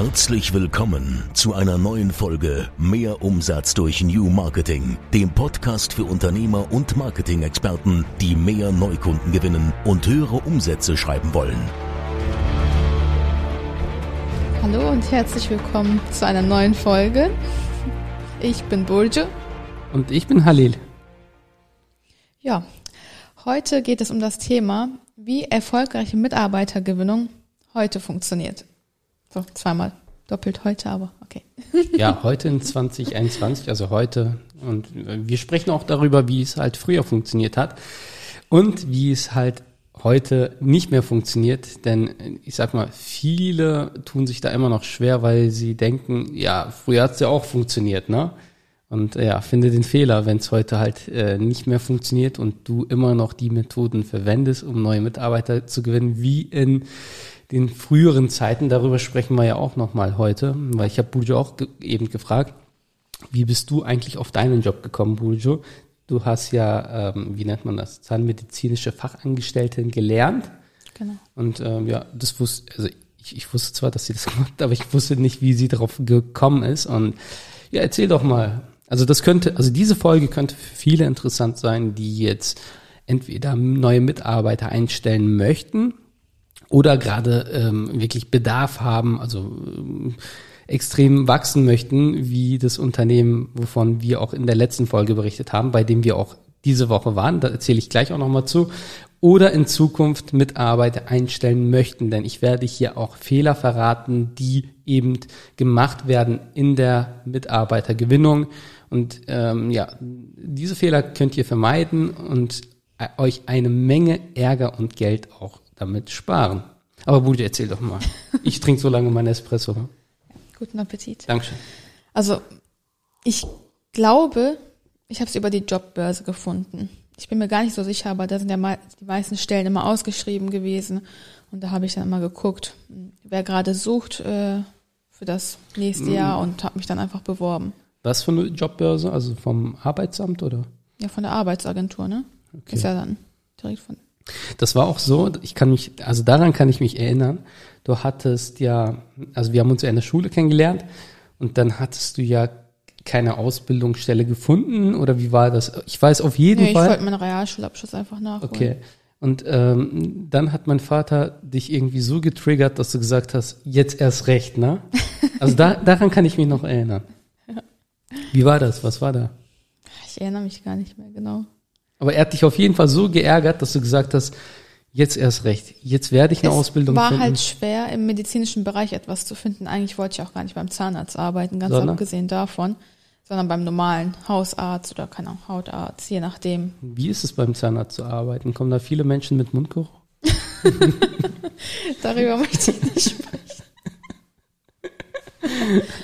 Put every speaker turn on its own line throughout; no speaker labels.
Herzlich willkommen zu einer neuen Folge Mehr Umsatz durch New Marketing, dem Podcast für Unternehmer und Marketing-Experten, die mehr Neukunden gewinnen und höhere Umsätze schreiben wollen.
Hallo und herzlich willkommen zu einer neuen Folge. Ich bin Burju.
Und ich bin Halil.
Ja, heute geht es um das Thema, wie erfolgreiche Mitarbeitergewinnung heute funktioniert. So, zweimal doppelt heute, aber okay.
Ja, heute in 2021, also heute. Und wir sprechen auch darüber, wie es halt früher funktioniert hat und wie es halt heute nicht mehr funktioniert. Denn ich sag mal, viele tun sich da immer noch schwer, weil sie denken, ja, früher hat es ja auch funktioniert, ne? Und ja, finde den Fehler, wenn es heute halt äh, nicht mehr funktioniert und du immer noch die Methoden verwendest, um neue Mitarbeiter zu gewinnen, wie in den früheren Zeiten, darüber sprechen wir ja auch nochmal heute, weil ich habe Burjo auch ge eben gefragt, wie bist du eigentlich auf deinen Job gekommen, Burjo? Du hast ja, ähm, wie nennt man das, zahnmedizinische Fachangestellten gelernt. Genau. Und ähm, ja, das wusste, also ich, ich wusste zwar, dass sie das gemacht hat, aber ich wusste nicht, wie sie darauf gekommen ist. Und ja, erzähl doch mal. Also das könnte, also diese Folge könnte für viele interessant sein, die jetzt entweder neue Mitarbeiter einstellen möchten oder gerade ähm, wirklich Bedarf haben, also ähm, extrem wachsen möchten, wie das Unternehmen, wovon wir auch in der letzten Folge berichtet haben, bei dem wir auch diese Woche waren, da erzähle ich gleich auch nochmal zu, oder in Zukunft Mitarbeiter einstellen möchten, denn ich werde hier auch Fehler verraten, die eben gemacht werden in der Mitarbeitergewinnung. Und ähm, ja, diese Fehler könnt ihr vermeiden und euch eine Menge Ärger und Geld auch damit sparen. Aber Budi, erzähl doch mal. Ich trinke so lange meinen Espresso.
Guten Appetit.
Dankeschön.
Also, ich glaube, ich habe es über die Jobbörse gefunden. Ich bin mir gar nicht so sicher, aber da sind ja die meisten Stellen immer ausgeschrieben gewesen. Und da habe ich dann immer geguckt, wer gerade sucht äh, für das nächste Jahr und habe mich dann einfach beworben.
Was für eine Jobbörse? Also vom Arbeitsamt oder?
Ja, von der Arbeitsagentur, ne? Okay. Ist ja dann direkt von
das war auch so, ich kann mich, also daran kann ich mich erinnern. Du hattest ja, also wir haben uns ja in der Schule kennengelernt und dann hattest du ja keine Ausbildungsstelle gefunden oder wie war das? Ich weiß auf jeden nee, Fall.
Ich wollte meinen Realschulabschluss einfach nachholen.
Okay. Und ähm, dann hat mein Vater dich irgendwie so getriggert, dass du gesagt hast, jetzt erst recht, ne? Also da, daran kann ich mich noch erinnern. Ja. Wie war das? Was war da?
Ich erinnere mich gar nicht mehr genau.
Aber er hat dich auf jeden Fall so geärgert, dass du gesagt hast, jetzt erst recht, jetzt werde ich eine es Ausbildung
war
finden.
war halt schwer, im medizinischen Bereich etwas zu finden. Eigentlich wollte ich auch gar nicht beim Zahnarzt arbeiten, ganz sondern? abgesehen davon, sondern beim normalen Hausarzt oder keine Ahnung, Hautarzt, je nachdem.
Wie ist es beim Zahnarzt zu arbeiten? Kommen da viele Menschen mit Mundgeruch?
Darüber möchte ich nicht sprechen.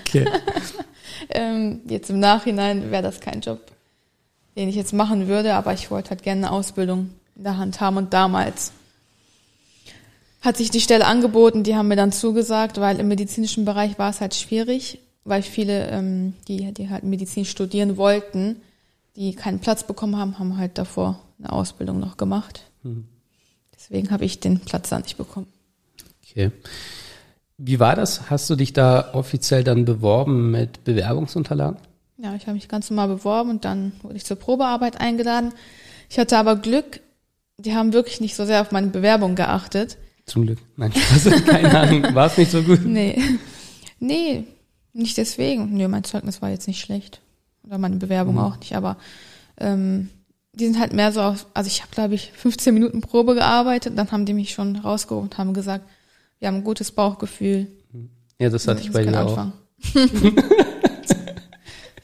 Okay.
ähm, jetzt im Nachhinein wäre das kein Job den ich jetzt machen würde, aber ich wollte halt gerne eine Ausbildung in der Hand haben und damals hat sich die Stelle angeboten, die haben mir dann zugesagt, weil im medizinischen Bereich war es halt schwierig, weil viele, ähm, die, die halt Medizin studieren wollten, die keinen Platz bekommen haben, haben halt davor eine Ausbildung noch gemacht. Mhm. Deswegen habe ich den Platz da nicht bekommen.
Okay. Wie war das? Hast du dich da offiziell dann beworben mit Bewerbungsunterlagen?
Ja, ich habe mich ganz normal beworben und dann wurde ich zur Probearbeit eingeladen. Ich hatte aber Glück, die haben wirklich nicht so sehr auf meine Bewerbung geachtet.
Zum Glück. Nein, Spaß, keine Ahnung. War es nicht so gut?
Nee. Nee, nicht deswegen. Nee, mein Zeugnis war jetzt nicht schlecht. Oder meine Bewerbung mhm. auch nicht, aber ähm, die sind halt mehr so auf, also ich habe, glaube ich, 15 Minuten Probe gearbeitet, dann haben die mich schon rausgeholt und haben gesagt, wir haben ein gutes Bauchgefühl.
Ja, das hatte das ich bei dir auch.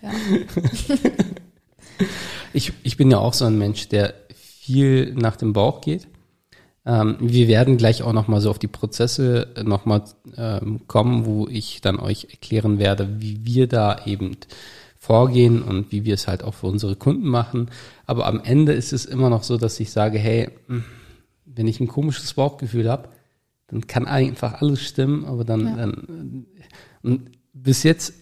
Ja. ich, ich bin ja auch so ein Mensch, der viel nach dem Bauch geht. Ähm, wir werden gleich auch nochmal so auf die Prozesse nochmal ähm, kommen, wo ich dann euch erklären werde, wie wir da eben vorgehen und wie wir es halt auch für unsere Kunden machen. Aber am Ende ist es immer noch so, dass ich sage, hey, hm, wenn ich ein komisches Bauchgefühl habe, dann kann einfach alles stimmen, aber dann, ja. dann und bis jetzt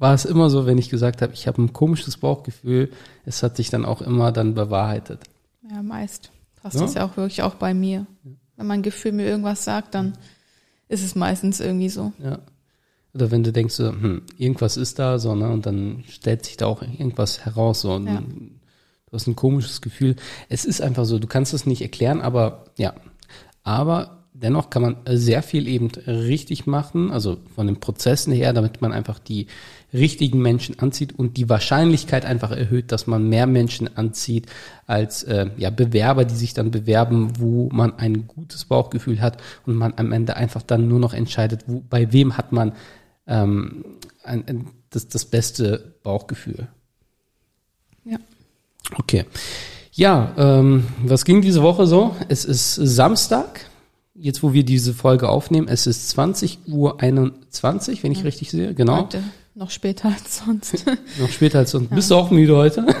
war es immer so, wenn ich gesagt habe, ich habe ein komisches Bauchgefühl, es hat sich dann auch immer dann bewahrheitet.
Ja, meist. Passt ja? das ja auch wirklich auch bei mir. Wenn mein Gefühl mir irgendwas sagt, dann ist es meistens irgendwie so.
Ja. Oder wenn du denkst, so, hm, irgendwas ist da, so, ne, und dann stellt sich da auch irgendwas heraus, so, und
Ja.
du hast ein komisches Gefühl. Es ist einfach so, du kannst es nicht erklären, aber ja. Aber dennoch kann man sehr viel eben richtig machen, also von den Prozessen her, damit man einfach die richtigen Menschen anzieht und die Wahrscheinlichkeit einfach erhöht, dass man mehr Menschen anzieht als äh, ja, Bewerber, die sich dann bewerben, wo man ein gutes Bauchgefühl hat und man am Ende einfach dann nur noch entscheidet, wo, bei wem hat man ähm, ein, ein, das, das beste Bauchgefühl.
Ja.
Okay. Ja, ähm, was ging diese Woche so? Es ist Samstag, jetzt wo wir diese Folge aufnehmen. Es ist 20 Uhr 21, wenn ich richtig sehe. Genau.
Heute noch später als sonst.
Noch später als sonst. Bist du auch müde heute?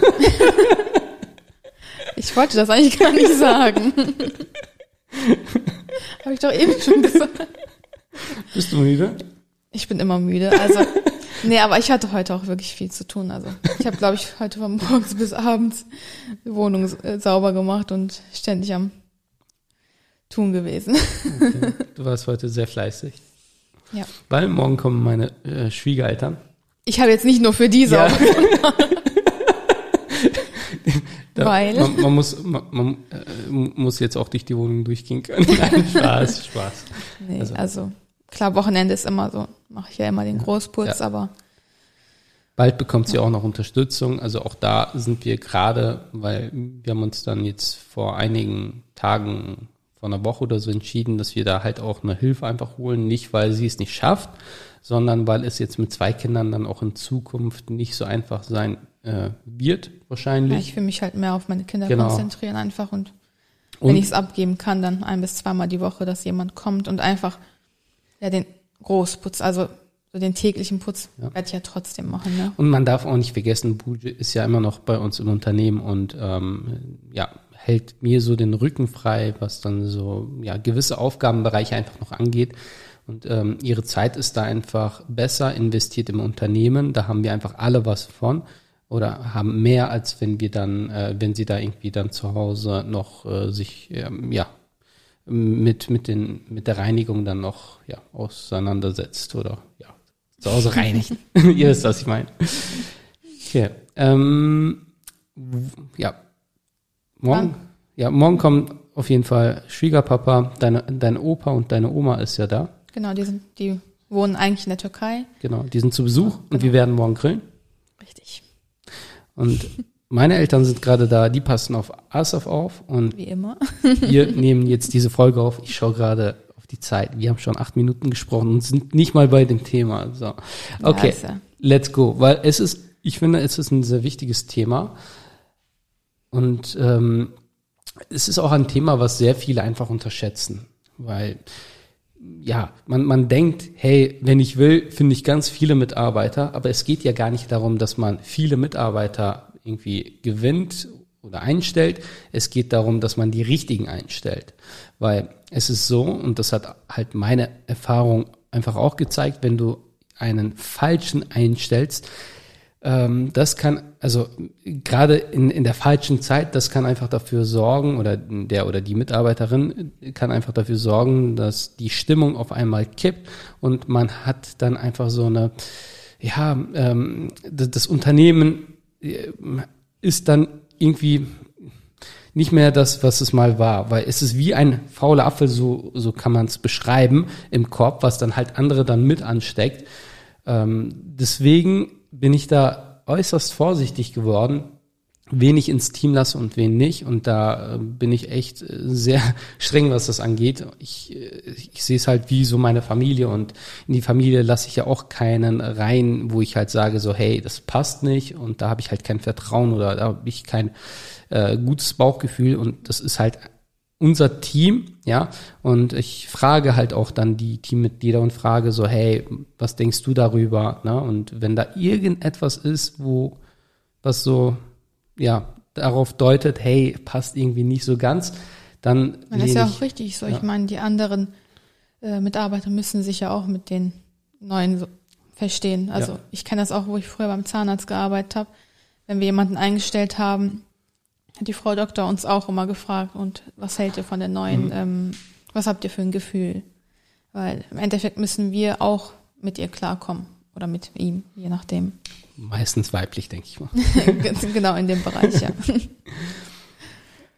Ich wollte das eigentlich gar nicht sagen. Habe ich doch eben schon gesagt.
Bist du müde?
Ich bin immer müde. Also, nee, aber ich hatte heute auch wirklich viel zu tun. Also, ich habe, glaube ich, heute von morgens bis abends die Wohnung äh, sauber gemacht und ständig am Tun gewesen.
Okay. Du warst heute sehr fleißig.
Ja.
Weil morgen kommen meine äh, Schwiegereltern.
Ich habe jetzt nicht nur für die
Ja.
gemacht.
Da,
Weil?
Man, man, muss, man, man äh, muss jetzt auch durch die Wohnung durchgehen können. Nein, Spaß, Spaß.
Nee,
Also-
also, klar, Wochenende ist immer so, mache ich ja immer den Großputz,
Ja.
aber
Bald bekommt sie auch noch Unterstützung. Also auch da sind wir gerade, weil wir haben uns dann jetzt vor einigen Tagen, vor einer Woche oder so entschieden, dass wir da halt auch eine Hilfe einfach holen. Nicht, weil sie es nicht schafft, sondern weil es jetzt mit zwei Kindern dann auch in Zukunft nicht so einfach sein äh, wird,
ja,
wahrscheinlich.
ich will mich halt mehr auf meine Kinder
Genau.
konzentrieren einfach und
Und-
wenn ich es abgeben kann, dann ein bis zweimal die Woche, dass jemand kommt und einfach ja den Großputz, also so den täglichen Putz
Ja.
werde ich ja trotzdem machen, ne?
Und man darf auch nicht vergessen, Buji ist ja immer noch bei uns im Unternehmen und ähm, ja, hält mir so den Rücken frei, was dann so ja gewisse Aufgabenbereiche einfach noch angeht. Und ähm, ihre Zeit ist da einfach besser investiert im Unternehmen. Da haben wir einfach alle was von oder haben mehr, als wenn wir dann, äh, wenn sie da irgendwie dann zu Hause noch äh, sich ähm, ja mit mit den mit der Reinigung dann noch ja auseinandersetzt oder ja zu Hause reinigt. Ihr wisst, was ich meine. Okay. Ähm, ja. Morgen, ja, morgen kommt auf jeden Fall Schwiegerpapa, deine, dein Opa und deine Oma ist ja da.
Genau, die sind, die wohnen eigentlich in der Türkei.
Genau, die sind zu Besuch und wir werden morgen grillen.
Richtig.
Und meine Eltern sind gerade da, die passen auf Asaf auf und
Wie immer.
wir nehmen jetzt diese Folge auf. Ich schaue gerade auf die Zeit. Wir haben schon acht Minuten gesprochen und sind nicht mal bei dem Thema. So. Okay,
Ja, ja-
let's go. Weil es ist, ich finde, es ist ein sehr wichtiges Thema. Und ähm, es ist auch ein Thema, was sehr viele einfach unterschätzen. Weil, ja, man, man denkt, hey, wenn ich will, finde ich ganz viele Mitarbeiter, aber es geht ja gar nicht darum, dass man viele Mitarbeiter irgendwie gewinnt oder einstellt. Es geht darum, dass man die richtigen einstellt. Weil es ist so, und das hat halt meine Erfahrung einfach auch gezeigt, wenn du einen falschen einstellst, ähm, das kann, also gerade in, in der falschen Zeit, das kann einfach dafür sorgen, oder der oder die Mitarbeiterin kann einfach dafür sorgen, dass die Stimmung auf einmal kippt und man hat dann einfach so eine, ja, ähm, das, das Unternehmen äh, ist dann irgendwie nicht mehr das, was es mal war, weil es ist wie ein fauler Apfel, so, so kann man es beschreiben im Korb, was dann halt andere dann mit ansteckt. Ähm, deswegen bin ich da äußerst vorsichtig geworden, wen ich ins Team lasse und wen nicht. Und da äh, bin ich echt äh, sehr streng, was das angeht. Ich, äh, ich sehe es halt wie so meine Familie und in die Familie lasse ich ja auch keinen rein, wo ich halt sage so, hey, das passt nicht und da habe ich halt kein Vertrauen oder da habe ich kein äh, gutes Bauchgefühl und das ist halt unser Team, ja, und ich frage halt auch dann die Teammitglieder und frage so, hey, was denkst du darüber, ne? Und wenn da irgendetwas ist, wo was so, ja, darauf deutet, hey, passt irgendwie nicht so ganz, dann
Das ist ja auch richtig so.
ja.
Ich meine, die anderen äh, Mitarbeiter müssen sich ja auch mit den neuen so verstehen. Also
Ja.
ich kenne das auch, wo ich früher beim Zahnarzt gearbeitet habe. Wenn wir jemanden eingestellt haben, hat die Frau Doktor uns auch immer gefragt, und was hält ihr von der neuen,
Mhm.
ähm, was habt ihr für ein Gefühl? Weil im Endeffekt müssen wir auch mit ihr klarkommen oder mit ihm, je nachdem.
Meistens weiblich, denke ich mal.
genau in dem Bereich, ja.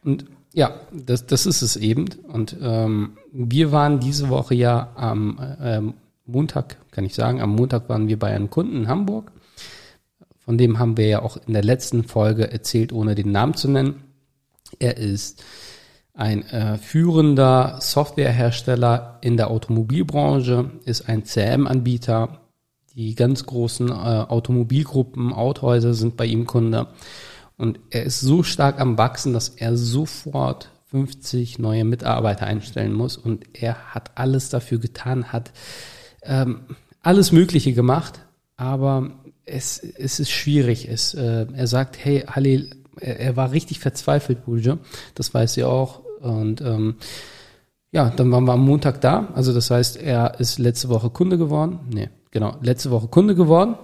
Und ja, das, das ist es eben. Und ähm, wir waren diese Woche ja am ähm, Montag, kann ich sagen, am Montag waren wir bei einem Kunden in Hamburg. Von dem haben wir ja auch in der letzten Folge erzählt, ohne den Namen zu nennen. Er ist ein äh, führender Softwarehersteller in der Automobilbranche, ist ein CM-Anbieter. Die ganz großen äh, Automobilgruppen, Autohäuser sind bei ihm Kunde. Und er ist so stark am Wachsen, dass er sofort 50 neue Mitarbeiter einstellen muss. Und er hat alles dafür getan, hat ähm, alles Mögliche gemacht, aber es, es ist schwierig. Es, äh, er sagt, hey, Halil, er, er war richtig verzweifelt, Bulge. Das weiß sie auch. Und ähm, ja, dann waren wir am Montag da. Also das heißt, er ist letzte Woche Kunde geworden. Nee, genau, letzte Woche Kunde geworden.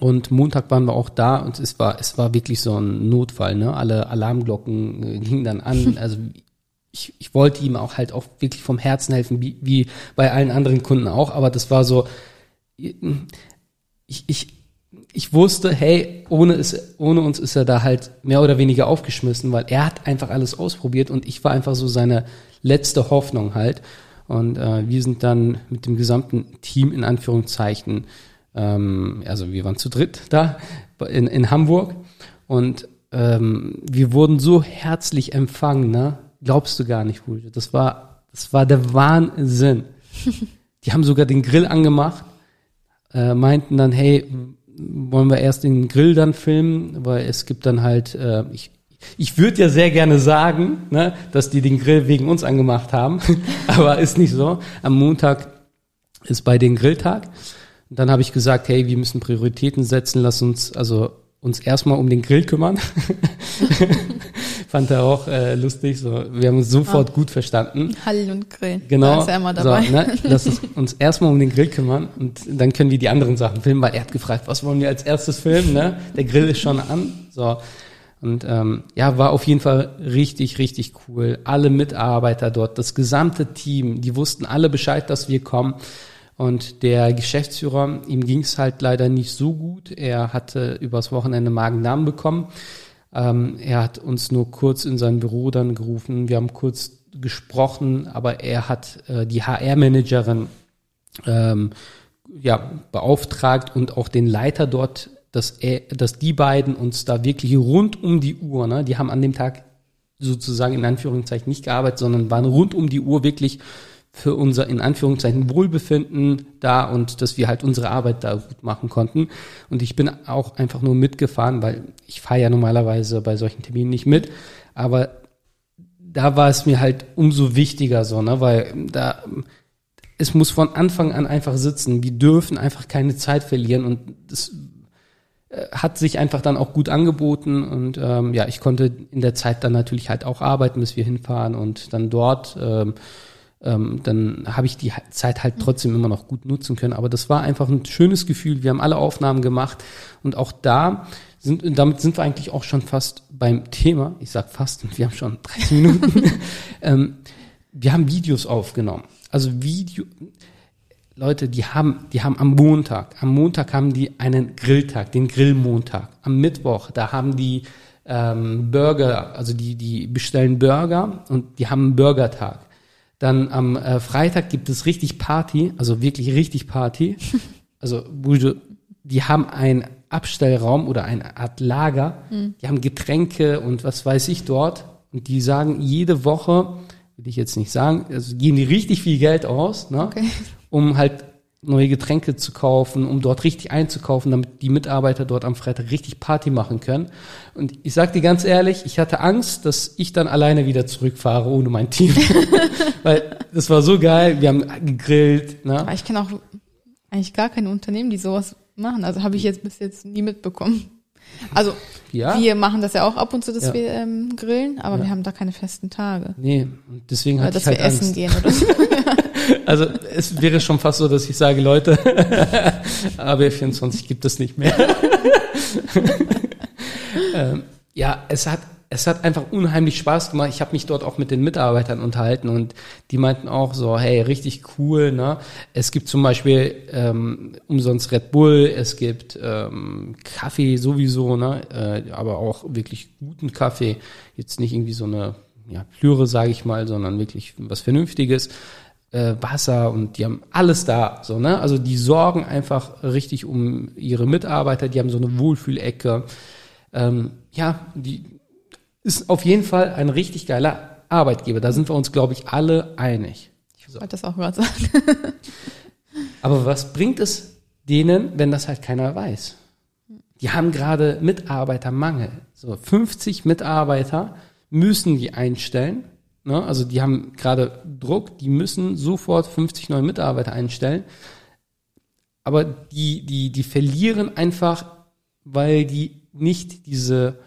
Und Montag waren wir auch da und es war, es war wirklich so ein Notfall, ne? Alle Alarmglocken äh, gingen dann an. Also ich, ich wollte ihm auch halt auch wirklich vom Herzen helfen, wie, wie bei allen anderen Kunden auch, aber das war so, ich, ich, ich wusste, hey, ohne, es, ohne uns ist er da halt mehr oder weniger aufgeschmissen, weil er hat einfach alles ausprobiert und ich war einfach so seine letzte Hoffnung halt. Und äh, wir sind dann mit dem gesamten Team in Anführungszeichen, ähm, also wir waren zu dritt da in, in Hamburg und ähm, wir wurden so herzlich empfangen, ne? Glaubst du gar nicht, Fulge. Das war, das war der Wahnsinn. Die haben sogar den Grill angemacht, äh, meinten dann, hey, wollen wir erst den Grill dann filmen, weil es gibt dann halt, äh, ich, ich würde ja sehr gerne sagen, ne, dass die den Grill wegen uns angemacht haben, aber ist nicht so. Am Montag ist bei den Grilltag. Und dann habe ich gesagt, hey, wir müssen Prioritäten setzen, lass uns also uns erstmal um den Grill kümmern. Fand er auch äh, lustig. So, wir haben uns sofort ah. gut verstanden.
Hall und Grill.
Genau. Da
ist er immer dabei.
So, ne, lass uns, erstmal um den Grill kümmern und dann können wir die anderen Sachen filmen, weil er hat gefragt, was wollen wir als erstes filmen? Ne? Der Grill ist schon an. So. Und ähm, ja, war auf jeden Fall richtig, richtig cool. Alle Mitarbeiter dort, das gesamte Team, die wussten alle Bescheid, dass wir kommen. Und der Geschäftsführer, ihm ging es halt leider nicht so gut. Er hatte übers Wochenende Magen-Darm bekommen. Ähm, er hat uns nur kurz in sein Büro dann gerufen. Wir haben kurz gesprochen, aber er hat äh, die HR-Managerin ähm, ja, beauftragt und auch den Leiter dort, dass, er, dass die beiden uns da wirklich rund um die Uhr, ne, die haben an dem Tag sozusagen in Anführungszeichen nicht gearbeitet, sondern waren rund um die Uhr wirklich für unser in Anführungszeichen Wohlbefinden da und dass wir halt unsere Arbeit da gut machen konnten. Und ich bin auch einfach nur mitgefahren, weil ich fahre ja normalerweise bei solchen Terminen nicht mit, aber da war es mir halt umso wichtiger so, ne, weil da es muss von Anfang an einfach sitzen. Wir dürfen einfach keine Zeit verlieren und das äh, hat sich einfach dann auch gut angeboten und ähm, ja, ich konnte in der Zeit dann natürlich halt auch arbeiten, bis wir hinfahren und dann dort ähm, ähm, dann habe ich die Zeit halt trotzdem immer noch gut nutzen können. Aber das war einfach ein schönes Gefühl. Wir haben alle Aufnahmen gemacht und auch da sind, damit sind wir eigentlich auch schon fast beim Thema. Ich sag fast, und wir haben schon 30 Minuten. ähm, wir haben Videos aufgenommen. Also Video, Leute, die haben, die haben am Montag, am Montag haben die einen Grilltag, den Grillmontag. Am Mittwoch, da haben die ähm, Burger, also die, die bestellen Burger und die haben einen Burgertag. Dann am äh, Freitag gibt es richtig Party, also wirklich richtig Party. Also die haben einen Abstellraum oder eine Art Lager. Mhm. Die haben Getränke und was weiß ich dort. Und die sagen jede Woche, will ich jetzt nicht sagen, also geben die richtig viel Geld aus, ne, okay. um halt neue Getränke zu kaufen, um dort richtig einzukaufen, damit die Mitarbeiter dort am Freitag richtig Party machen können. Und ich sag dir ganz ehrlich, ich hatte Angst, dass ich dann alleine wieder zurückfahre ohne mein Team. Weil das war so geil, wir haben gegrillt. Ne?
Aber ich kenne auch eigentlich gar keine Unternehmen, die sowas machen. Also habe ich jetzt bis jetzt nie mitbekommen. Also ja. wir machen das ja auch ab und zu, dass ja. wir ähm, grillen, aber ja. wir haben da keine festen Tage.
Nee, deswegen hatte
oder,
ich halt
wir Angst. essen gehen oder so.
Also es wäre schon fast so, dass ich sage, Leute, AB24 gibt es nicht mehr. ähm, ja, es hat es hat einfach unheimlich Spaß gemacht. Ich habe mich dort auch mit den Mitarbeitern unterhalten und die meinten auch so, hey, richtig cool. Ne? Es gibt zum Beispiel ähm, umsonst Red Bull, es gibt ähm, Kaffee sowieso, ne? äh, aber auch wirklich guten Kaffee. Jetzt nicht irgendwie so eine ja, Plüre, sage ich mal, sondern wirklich was Vernünftiges. Äh, Wasser und die haben alles da. So, ne? Also die sorgen einfach richtig um ihre Mitarbeiter, die haben so eine Wohlfühlecke. Ähm, ja, die ist auf jeden Fall ein richtig geiler Arbeitgeber. Da sind wir uns, glaube ich, alle einig.
Ich wollte das auch gerade sagen.
Aber was bringt es denen, wenn das halt keiner weiß? Die haben gerade Mitarbeitermangel. So 50 Mitarbeiter müssen die einstellen. Ne? Also die haben gerade Druck, die müssen sofort 50 neue Mitarbeiter einstellen. Aber die, die, die verlieren einfach, weil die nicht diese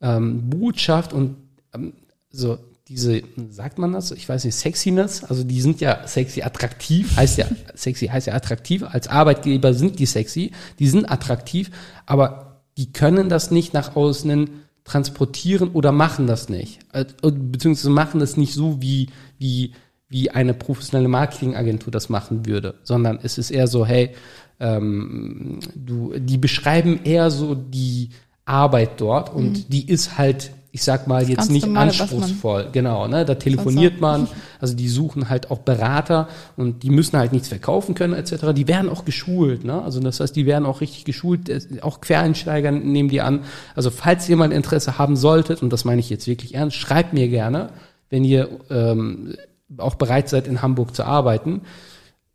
ähm, Botschaft und ähm, so diese, sagt man das? Ich weiß nicht, Sexiness, also die sind ja sexy attraktiv, heißt ja, sexy heißt ja attraktiv, als Arbeitgeber sind die sexy, die sind attraktiv, aber die können das nicht nach außen transportieren oder machen das nicht. Äh, beziehungsweise machen das nicht so, wie, wie, wie eine professionelle Marketingagentur das machen würde, sondern es ist eher so, hey, ähm, du, die beschreiben eher so die, Arbeit dort und mhm. die ist halt, ich sag mal, jetzt nicht normale, anspruchsvoll. Genau, ne? Da telefoniert man, also die suchen halt auch Berater und die müssen halt nichts verkaufen können, etc. Die werden auch geschult, ne? Also das heißt, die werden auch richtig geschult, auch Quereinsteiger nehmen die an. Also falls jemand Interesse haben solltet, und das meine ich jetzt wirklich ernst, schreibt mir gerne, wenn ihr ähm, auch bereit seid, in Hamburg zu arbeiten.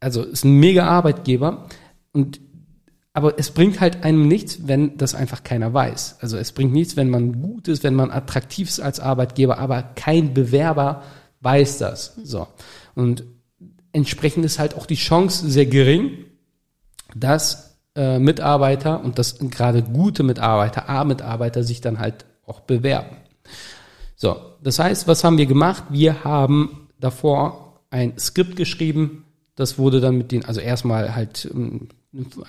Also ist ein mega Arbeitgeber und aber es bringt halt einem nichts, wenn das einfach keiner weiß. Also es bringt nichts, wenn man gut ist, wenn man attraktiv ist als Arbeitgeber, aber kein Bewerber weiß das. So. Und entsprechend ist halt auch die Chance sehr gering, dass äh, Mitarbeiter und das gerade gute Mitarbeiter, A-Mitarbeiter sich dann halt auch bewerben. So, das heißt, was haben wir gemacht? Wir haben davor ein Skript geschrieben, das wurde dann mit den, also erstmal halt ähm,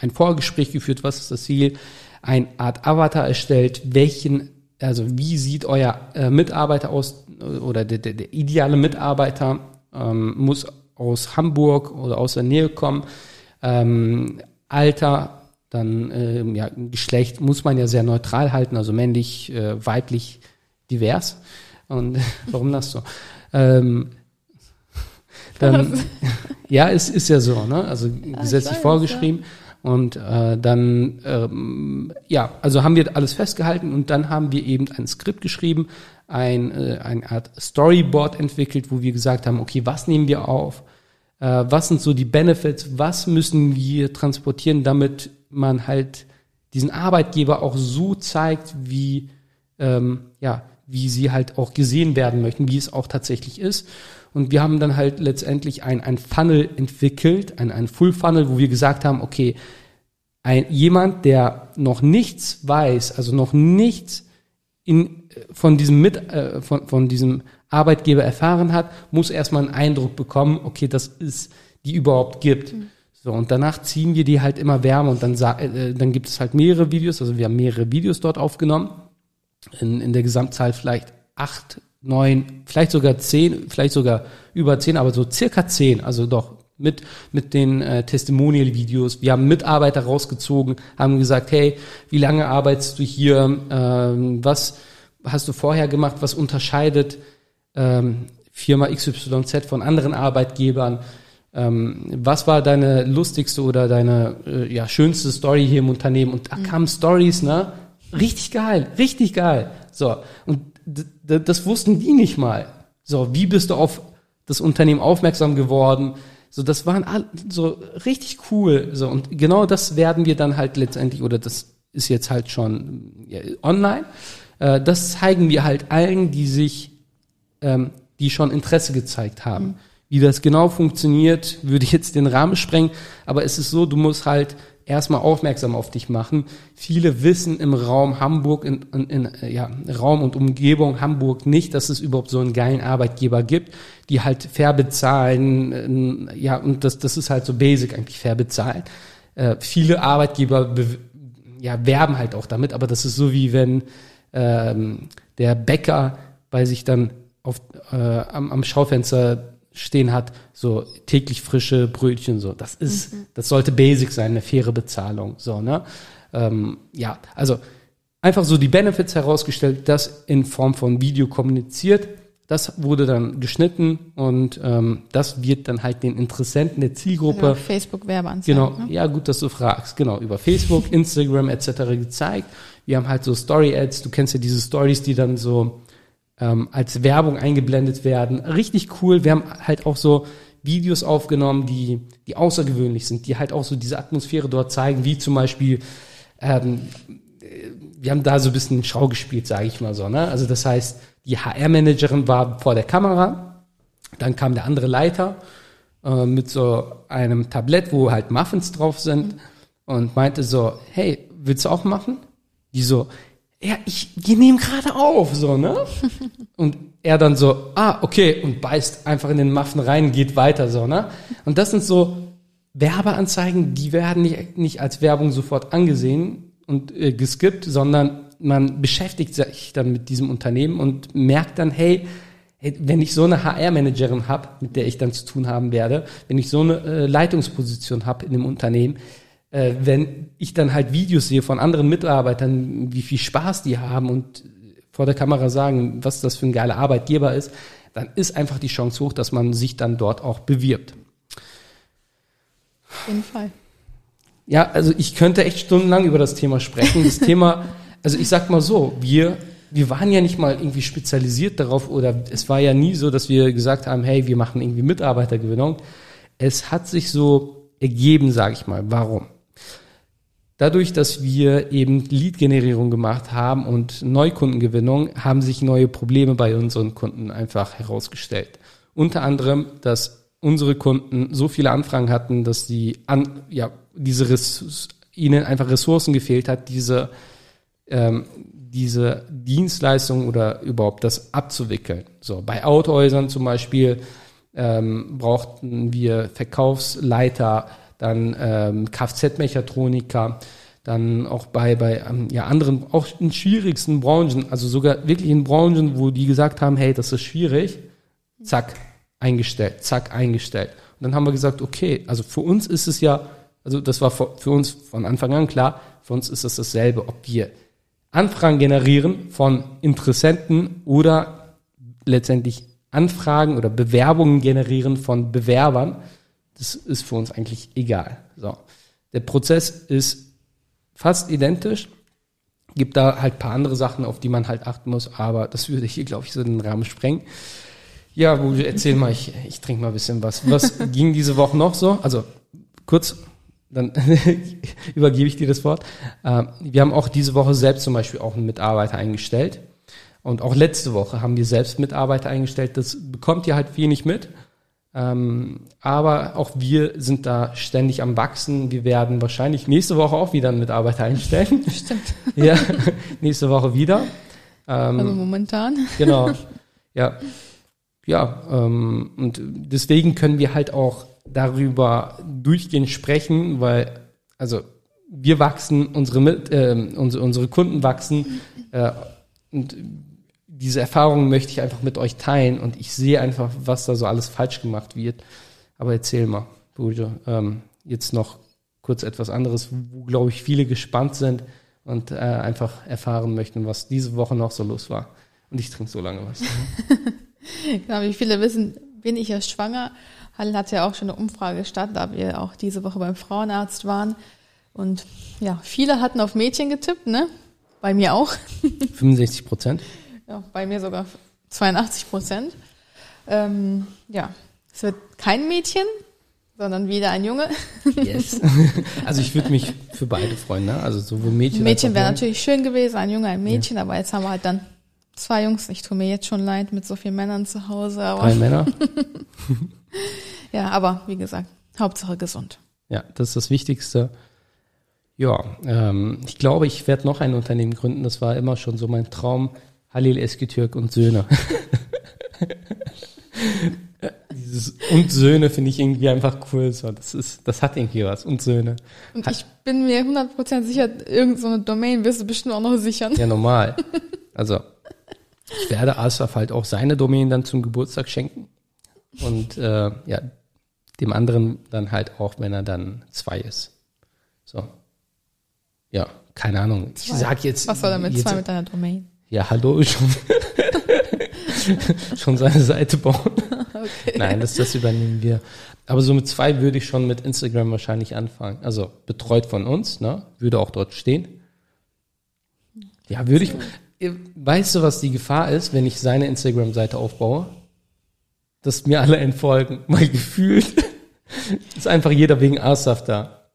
ein Vorgespräch geführt, was ist das Ziel, eine Art Avatar erstellt, welchen, also wie sieht euer äh, Mitarbeiter aus oder der, der, der ideale Mitarbeiter ähm, muss aus Hamburg oder aus der Nähe kommen, ähm, Alter, dann äh, ja, Geschlecht muss man ja sehr neutral halten, also männlich, äh, weiblich, divers. Und warum das so? Ähm, dann, ja, es ist ja so, ne? Also gesetzlich weiß, vorgeschrieben. Ja. Und äh, dann, ähm, ja, also haben wir alles festgehalten und dann haben wir eben ein Skript geschrieben, ein, äh, eine Art Storyboard entwickelt, wo wir gesagt haben, okay, was nehmen wir auf? Äh, was sind so die Benefits? Was müssen wir transportieren, damit man halt diesen Arbeitgeber auch so zeigt, wie, ähm, ja, wie sie halt auch gesehen werden möchten, wie es auch tatsächlich ist. Und wir haben dann halt letztendlich ein, ein Funnel entwickelt, ein, ein Full Funnel, wo wir gesagt haben, okay, ein, jemand, der noch nichts weiß, also noch nichts in, von diesem Mit, äh, von, von diesem Arbeitgeber erfahren hat, muss erstmal einen Eindruck bekommen, okay, das ist, die überhaupt gibt. Mhm. So, und danach ziehen wir die halt immer wärmer und dann, äh, dann gibt es halt mehrere Videos, also wir haben mehrere Videos dort aufgenommen. In, in der Gesamtzahl vielleicht acht neun, vielleicht sogar zehn, vielleicht sogar über zehn, aber so circa zehn, also doch mit, mit den äh, Testimonial-Videos. Wir haben Mitarbeiter rausgezogen, haben gesagt, hey, wie lange arbeitest du hier? Ähm, was hast du vorher gemacht? Was unterscheidet ähm, Firma XYZ von anderen Arbeitgebern? Ähm, was war deine lustigste oder deine äh, ja, schönste Story hier im Unternehmen? Und da mhm. kamen Stories, ne? Richtig geil, richtig geil. So, und das wussten die nicht mal. So, wie bist du auf das Unternehmen aufmerksam geworden? So, das waren all, so richtig cool. So, und genau das werden wir dann halt letztendlich, oder das ist jetzt halt schon ja, online. Äh, das zeigen wir halt allen, die sich, ähm, die schon Interesse gezeigt haben. Mhm. Wie das genau funktioniert, würde ich jetzt den Rahmen sprengen. Aber es ist so, du musst halt erstmal aufmerksam auf dich machen. Viele wissen im Raum Hamburg, in, in, in ja, Raum und Umgebung Hamburg nicht, dass es überhaupt so einen geilen Arbeitgeber gibt, die halt fair bezahlen. Ja, und das, das ist halt so basic eigentlich, fair bezahlen. Äh, viele Arbeitgeber ja, werben halt auch damit, aber das ist so wie wenn ähm, der Bäcker bei sich dann auf, äh, am, am Schaufenster stehen hat, so täglich frische Brötchen, so. Das ist, mhm. das sollte basic sein, eine faire Bezahlung, so, ne? Ähm, ja, also einfach so die Benefits herausgestellt, das in Form von Video kommuniziert. Das wurde dann geschnitten und ähm, das wird dann halt den Interessenten der Zielgruppe. Also
Facebook Werbeanzeigen.
Genau, ne? ja gut, dass du fragst. Genau, über Facebook, Instagram etc. gezeigt. Wir haben halt so Story Ads. Du kennst ja diese Stories, die dann so ähm, als Werbung eingeblendet werden. Richtig cool. Wir haben halt auch so Videos aufgenommen, die, die außergewöhnlich sind, die halt auch so diese Atmosphäre dort zeigen, wie zum Beispiel, ähm, wir haben da so ein bisschen Schau gespielt, sage ich mal so. Ne? Also das heißt, die HR-Managerin war vor der Kamera, dann kam der andere Leiter äh, mit so einem Tablett, wo halt Muffins drauf sind und meinte so, hey, willst du auch machen? Die so, ja, ich, wir nehmen gerade auf, so, ne? Und er dann so, ah, okay, und beißt einfach in den Muffin rein, geht weiter, so, ne? Und das sind so Werbeanzeigen, die werden nicht, nicht als Werbung sofort angesehen und äh, geskippt, sondern man beschäftigt sich dann mit diesem Unternehmen und merkt dann, hey, hey wenn ich so eine HR-Managerin habe, mit der ich dann zu tun haben werde, wenn ich so eine äh, Leitungsposition habe in dem Unternehmen, äh, wenn ich dann halt Videos sehe von anderen Mitarbeitern, wie viel Spaß die haben und vor der Kamera sagen, was das für ein geiler Arbeitgeber ist, dann ist einfach die Chance hoch, dass man sich dann dort auch bewirbt.
Auf jeden Fall.
Ja, also ich könnte echt stundenlang über das Thema sprechen. Das Thema, also ich sag mal so, wir, wir waren ja nicht mal irgendwie spezialisiert darauf oder es war ja nie so, dass wir gesagt haben, hey, wir machen irgendwie Mitarbeitergewinnung. Es hat sich so ergeben, sage ich mal. Warum? Dadurch, dass wir eben Lead-Generierung gemacht haben und Neukundengewinnung, haben sich neue Probleme bei unseren Kunden einfach herausgestellt. Unter anderem, dass unsere Kunden so viele Anfragen hatten, dass die an, ja, diese ihnen einfach Ressourcen gefehlt hat, diese, ähm, diese Dienstleistung oder überhaupt das abzuwickeln. So, bei Autohäusern zum Beispiel ähm, brauchten wir Verkaufsleiter, dann ähm, Kfz-Mechatroniker, dann auch bei, bei ähm, ja, anderen, auch in schwierigsten Branchen, also sogar wirklich in Branchen, wo die gesagt haben, hey, das ist schwierig, zack, eingestellt, zack, eingestellt. Und dann haben wir gesagt, okay, also für uns ist es ja, also das war für uns von Anfang an klar, für uns ist es dasselbe, ob wir Anfragen generieren von Interessenten oder letztendlich Anfragen oder Bewerbungen generieren von Bewerbern das ist für uns eigentlich egal. So. Der Prozess ist fast identisch. Gibt da halt paar andere Sachen, auf die man halt achten muss, aber das würde hier, glaube ich, so den Rahmen sprengen. Ja, Buju, erzähl mal, ich, ich trinke mal ein bisschen was. Was ging diese Woche noch so? Also kurz, dann übergebe ich dir das Wort. Ähm, wir haben auch diese Woche selbst zum Beispiel auch einen Mitarbeiter eingestellt. Und auch letzte Woche haben wir selbst Mitarbeiter eingestellt. Das bekommt ihr halt wenig mit. Ähm, aber auch wir sind da ständig am Wachsen. Wir werden wahrscheinlich nächste Woche auch wieder einen Mitarbeiter einstellen.
Stimmt.
ja, nächste Woche wieder.
Ähm, also momentan.
Genau. Ja. Ja, ähm, und deswegen können wir halt auch darüber durchgehend sprechen, weil, also wir wachsen, unsere, äh, unsere, unsere Kunden wachsen äh, und diese Erfahrungen möchte ich einfach mit euch teilen und ich sehe einfach, was da so alles falsch gemacht wird. Aber erzähl mal, Bujo, ähm, jetzt noch kurz etwas anderes, wo, glaube ich, viele gespannt sind und äh, einfach erfahren möchten, was diese Woche noch so los war. Und ich trinke so lange was.
genau, wie viele wissen, bin ich ja schwanger. Hall hat ja auch schon eine Umfrage gestartet, da wir auch diese Woche beim Frauenarzt waren. Und ja, viele hatten auf Mädchen getippt, ne? Bei mir auch.
65 Prozent?
Ja, bei mir sogar 82 Prozent. Ähm, ja, es wird kein Mädchen, sondern wieder ein Junge.
Yes. Also ich würde mich für beide freuen, ne? Also sowohl Mädchen.
Mädchen wäre natürlich schön gewesen, ein Junge, ein Mädchen, ja. aber jetzt haben wir halt dann zwei Jungs. Ich tue mir jetzt schon leid mit so vielen Männern zu Hause. Aber
Drei Männer.
ja, aber wie gesagt, Hauptsache gesund.
Ja, das ist das Wichtigste. Ja, ähm, ich glaube, ich werde noch ein Unternehmen gründen. Das war immer schon so mein Traum, Halil Eskitürk und Söhne. Dieses und Söhne finde ich irgendwie einfach cool. So, das ist, das hat irgendwie was. Und Söhne.
Und ich bin mir 100% sicher, irgendeine so Domain wirst du bestimmt auch noch sichern.
Ja, normal. Also, ich werde Asaf halt auch seine Domain dann zum Geburtstag schenken. Und äh, ja, dem anderen dann halt auch, wenn er dann zwei ist. So. Ja, keine Ahnung. Ich sag jetzt.
Was soll er mit
jetzt,
zwei mit deiner Domain?
Ja, hallo, schon, schon seine Seite bauen.
Okay.
Nein, das, das übernehmen wir. Aber so mit zwei würde ich schon mit Instagram wahrscheinlich anfangen. Also betreut von uns, ne? Würde auch dort stehen. Ja, würde ich. Weißt du, was die Gefahr ist, wenn ich seine Instagram-Seite aufbaue? Dass mir alle entfolgen. Weil gefühlt ist einfach jeder wegen Asaf da.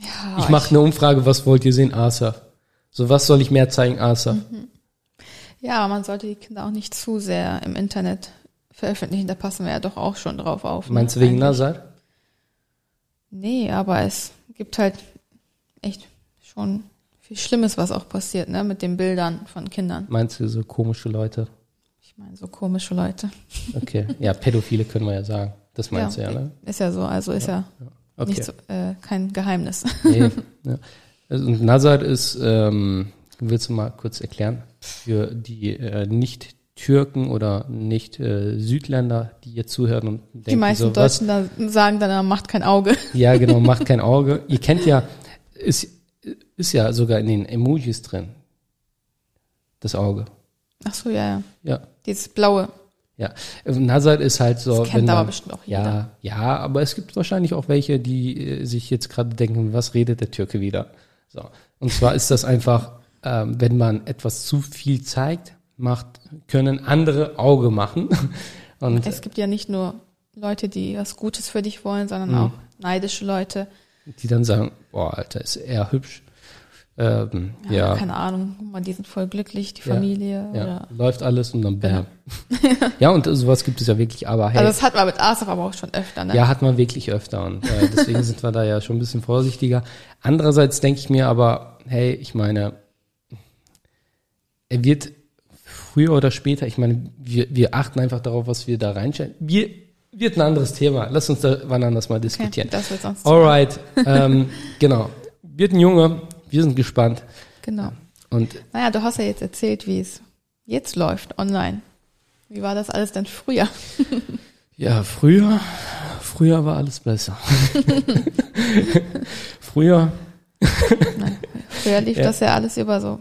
Ja,
Ich mache eine Umfrage, was wollt ihr sehen, Asaf? So, was soll ich mehr zeigen, Asaf?
Ja, man sollte die Kinder auch nicht zu sehr im Internet veröffentlichen. Da passen wir ja doch auch schon drauf auf. ne?
Meinst du wegen. Nazar?
Nee, aber es gibt halt echt schon viel Schlimmes, was auch passiert, ne, mit den Bildern von Kindern.
Meinst du so komische Leute?
Ich meine, so komische Leute.
Okay. Ja, Pädophile können wir ja sagen. Das meinst du ja, ne?
Ist ja so, also ist ja,
Okay.
nicht so, äh, kein Geheimnis.
Nee, ja. Also, und Nazar ist, ähm, willst du mal kurz erklären, für die äh, Nicht-Türken oder Nicht-Südländer, die jetzt zuhören und denken
Die meisten
so, was,
Deutschen da sagen dann, macht kein Auge.
Ja, genau, macht kein Auge. Ihr kennt ja, ist, ist ja sogar in den Emojis drin. Das Auge.
Ach so, ja, ja.
Ja.
Dieses blaue.
Ja, Nazar ist halt so.
Das kennt
wenn
aber
man-
bestimmt auch
Ja,
jeder.
ja, aber es gibt wahrscheinlich auch welche, die äh, sich jetzt gerade denken, was redet der Türke wieder? So. Und zwar ist das einfach, ähm, wenn man etwas zu viel zeigt, macht, können andere Auge machen. Und
Es gibt ja nicht nur Leute, die was Gutes für dich wollen, sondern
Mhm.
auch neidische Leute.
die dann sagen, boah, Alter, ist er hübsch. Ähm,
Ja,
ja,
Keine Ahnung, die sind voll glücklich, die
Ja,
Familie.
ja, läuft alles und dann bam. Ja, und sowas gibt es ja wirklich, aber hey.
Also das hat man mit Asaf aber auch schon öfter, ne?
Ja, hat man wirklich öfter und äh, deswegen sind wir da ja schon ein bisschen vorsichtiger. Andererseits denke ich mir aber, hey, ich meine, er wird früher oder später, ich meine, wir, wir achten einfach darauf, was wir da reinstellen. Wir, wird ein anderes Thema. Lass uns da wann anders mal
okay,
diskutieren.
das wird sonst.
Alright, ähm, genau. Wird ein Junge, wir sind gespannt.
Genau.
Und
Naja, du hast ja jetzt erzählt, wie es jetzt läuft online. Wie war das alles denn früher?
ja, früher, früher war alles besser. früher,
Nein, früher lief
Ja.
das ja alles über so,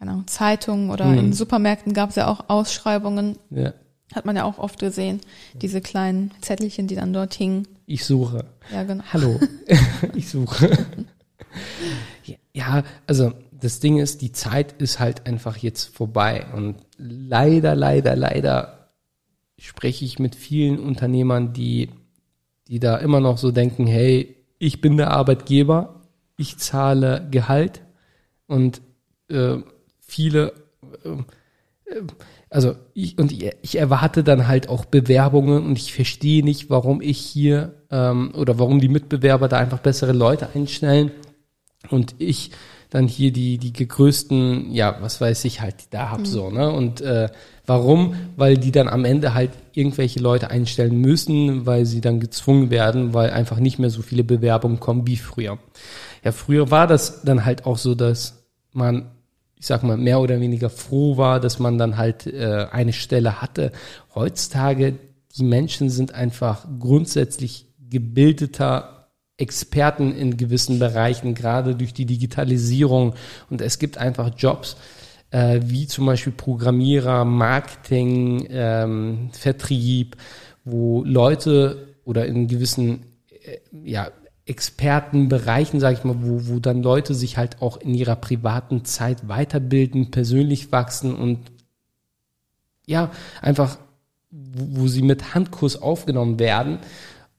keine Ahnung, Zeitungen oder
Mhm.
in Supermärkten gab es ja auch Ausschreibungen.
ja,
Hat man ja auch oft gesehen. Diese kleinen Zettelchen, die dann dort hingen.
ich suche.
Ja, genau.
Hallo, ich suche. Ja, also das Ding ist, die Zeit ist halt einfach jetzt vorbei und leider, leider, leider spreche ich mit vielen Unternehmern, die, die da immer noch so denken, hey, ich bin der Arbeitgeber, ich zahle Gehalt und äh, viele, äh, äh, also ich und ich, erwarte dann halt auch Bewerbungen und ich verstehe nicht, warum ich hier ähm, oder warum die Mitbewerber da einfach bessere Leute einstellen und ich dann hier die die gegrößten, ja, was weiß ich halt da hab so, ne? Und äh, warum? Weil die dann am Ende halt irgendwelche Leute einstellen müssen, weil sie dann gezwungen werden, weil einfach nicht mehr so viele Bewerbungen kommen wie früher. Ja, früher war das dann halt auch so, dass man ich sag mal, mehr oder weniger froh war, dass man dann halt äh, eine Stelle hatte. Heutzutage, die Menschen sind einfach grundsätzlich gebildeter Experten in gewissen Bereichen, gerade durch die Digitalisierung. Und es gibt einfach Jobs, äh, wie zum Beispiel Programmierer, Marketing, ähm, Vertrieb, wo Leute oder in gewissen äh, ja, Expertenbereichen, sage ich mal, wo, wo dann Leute sich halt auch in ihrer privaten Zeit weiterbilden, persönlich wachsen und ja, einfach, wo, wo sie mit Handkurs aufgenommen werden.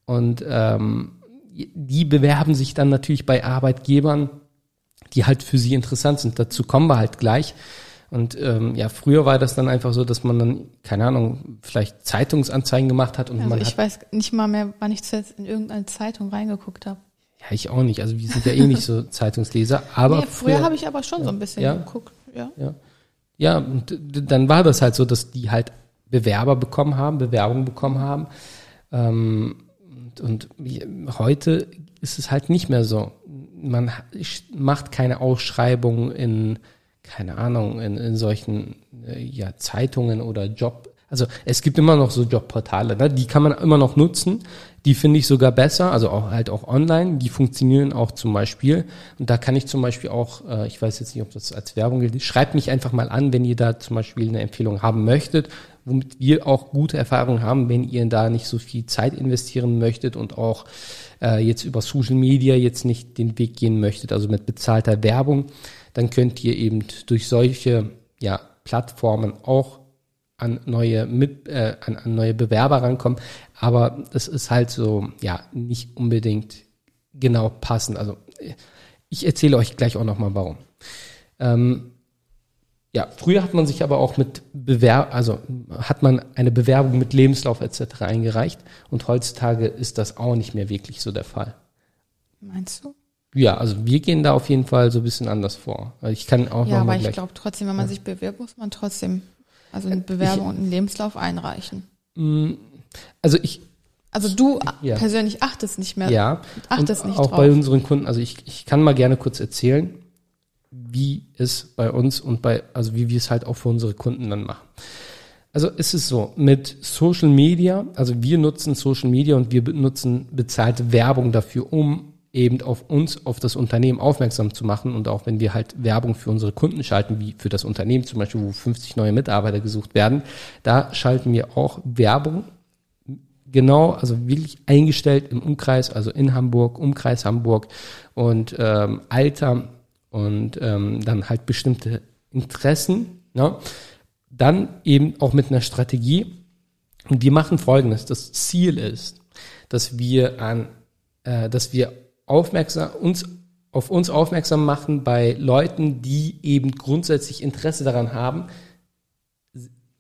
Und ähm, die bewerben sich dann natürlich bei Arbeitgebern, die halt für sie interessant sind. Dazu kommen wir halt gleich. Und ähm, ja, früher war das dann einfach so, dass man dann, keine Ahnung, vielleicht Zeitungsanzeigen gemacht hat und
Also
man
ich
hat
weiß nicht mal mehr, wann ich zuletzt in irgendeine Zeitung reingeguckt habe.
Ja, ich auch nicht. Also wir sind ja eh nicht so Zeitungsleser. Aber
nee, früher habe ich aber schon so ein bisschen
Ja.
geguckt. Ja.
ja, ja, und dann war das halt so, dass die halt Bewerber bekommen haben, Bewerbungen bekommen haben. Ähm, und, und heute ist es halt nicht mehr so. Man macht keine Ausschreibung in, keine Ahnung, in, in solchen äh, ja, Zeitungen oder Job. Also es gibt immer noch so Jobportale, ne? die kann man immer noch nutzen. Die finde ich sogar besser, also auch halt auch online. Die funktionieren auch zum Beispiel. Und da kann ich zum Beispiel auch, äh, ich weiß jetzt nicht, ob das als Werbung gilt, schreibt mich einfach mal an, wenn ihr da zum Beispiel eine Empfehlung haben möchtet, womit wir auch gute Erfahrungen haben, wenn ihr da nicht so viel Zeit investieren möchtet und auch äh, jetzt über Social Media jetzt nicht den Weg gehen möchtet, also mit bezahlter Werbung, dann könnt ihr eben durch solche ja, Plattformen auch an neue mit äh, an, an neue Bewerber rankommen, aber das ist halt so ja nicht unbedingt genau passend. Also ich erzähle euch gleich auch noch mal warum. Ähm, ja, früher hat man sich aber auch mit Bewerb, also hat man eine Bewerbung mit Lebenslauf etc. eingereicht und heutzutage ist das auch nicht mehr wirklich so der Fall.
Meinst du?
Ja, also wir gehen da auf jeden Fall so ein bisschen anders vor. Ich kann auch
Ja,
noch
aber
mal
ich glaube trotzdem, wenn man sich bewirbt, muss man trotzdem also eine Bewerbung und einen Lebenslauf einreichen.
Also ich
Also du
Ja.
persönlich achtest nicht mehr.
Ja,
Achtest
und
nicht
auch
drauf.
bei unseren Kunden, also ich, ich kann mal gerne kurz erzählen, wie es bei uns und bei, also wie wir es halt auch für unsere Kunden dann machen. Also es ist so, mit Social Media, also wir nutzen Social Media und wir nutzen bezahlte Werbung dafür, um eben auf uns, auf das Unternehmen aufmerksam zu machen und auch wenn wir halt Werbung für unsere Kunden schalten, wie für das Unternehmen zum Beispiel, wo 50 neue Mitarbeiter gesucht werden, da schalten wir auch Werbung genau, also wirklich eingestellt im Umkreis, also in Hamburg, Umkreis Hamburg und ähm, Alter und ähm, dann halt bestimmte Interessen. Ne? Dann eben auch mit einer Strategie. Und wir machen Folgendes: Das Ziel ist, dass wir an, äh, dass wir aufmerksam uns auf uns aufmerksam machen bei Leuten, die eben grundsätzlich Interesse daran haben,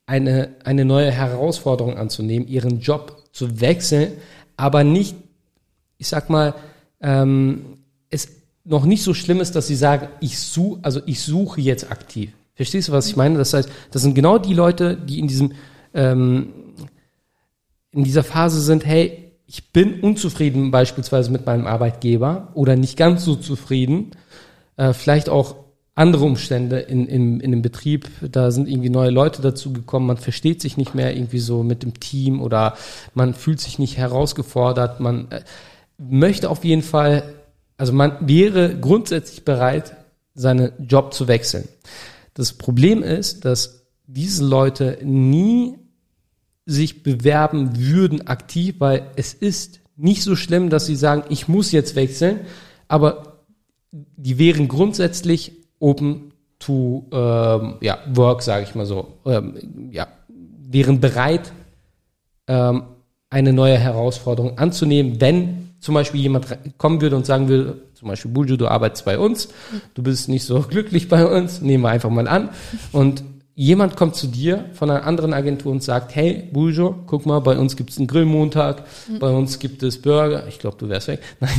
eine, eine neue Herausforderung anzunehmen, ihren Job zu wechseln, aber nicht, ich sag mal, ähm, es noch nicht so schlimm ist, dass sie sagen, ich suche, also ich suche jetzt aktiv. Verstehst du, was ich meine? Das heißt, das sind genau die Leute, die in diesem ähm, in dieser Phase sind, hey, ich bin unzufrieden beispielsweise mit meinem Arbeitgeber oder nicht ganz so zufrieden, äh, vielleicht auch andere Umstände in, in, in dem Betrieb, da sind irgendwie neue Leute dazu gekommen, man versteht sich nicht mehr irgendwie so mit dem Team oder man fühlt sich nicht herausgefordert, man äh, möchte auf jeden Fall, also man wäre grundsätzlich bereit, seinen Job zu wechseln. Das Problem ist, dass diese Leute nie sich bewerben würden aktiv, weil es ist nicht so schlimm, dass sie sagen, ich muss jetzt wechseln, aber die wären grundsätzlich open to ähm, ja, work, sage ich mal so, ähm, ja, wären bereit, ähm, eine neue Herausforderung anzunehmen, wenn zum Beispiel jemand kommen würde und sagen würde, zum Beispiel Buju, du arbeitest bei uns, du bist nicht so glücklich bei uns, nehmen wir einfach mal an. Und jemand kommt zu dir von einer anderen Agentur und sagt, hey Bujo, guck mal, bei uns gibt es einen Grillmontag, bei uns gibt es Burger, ich glaube, du wärst weg. Nein,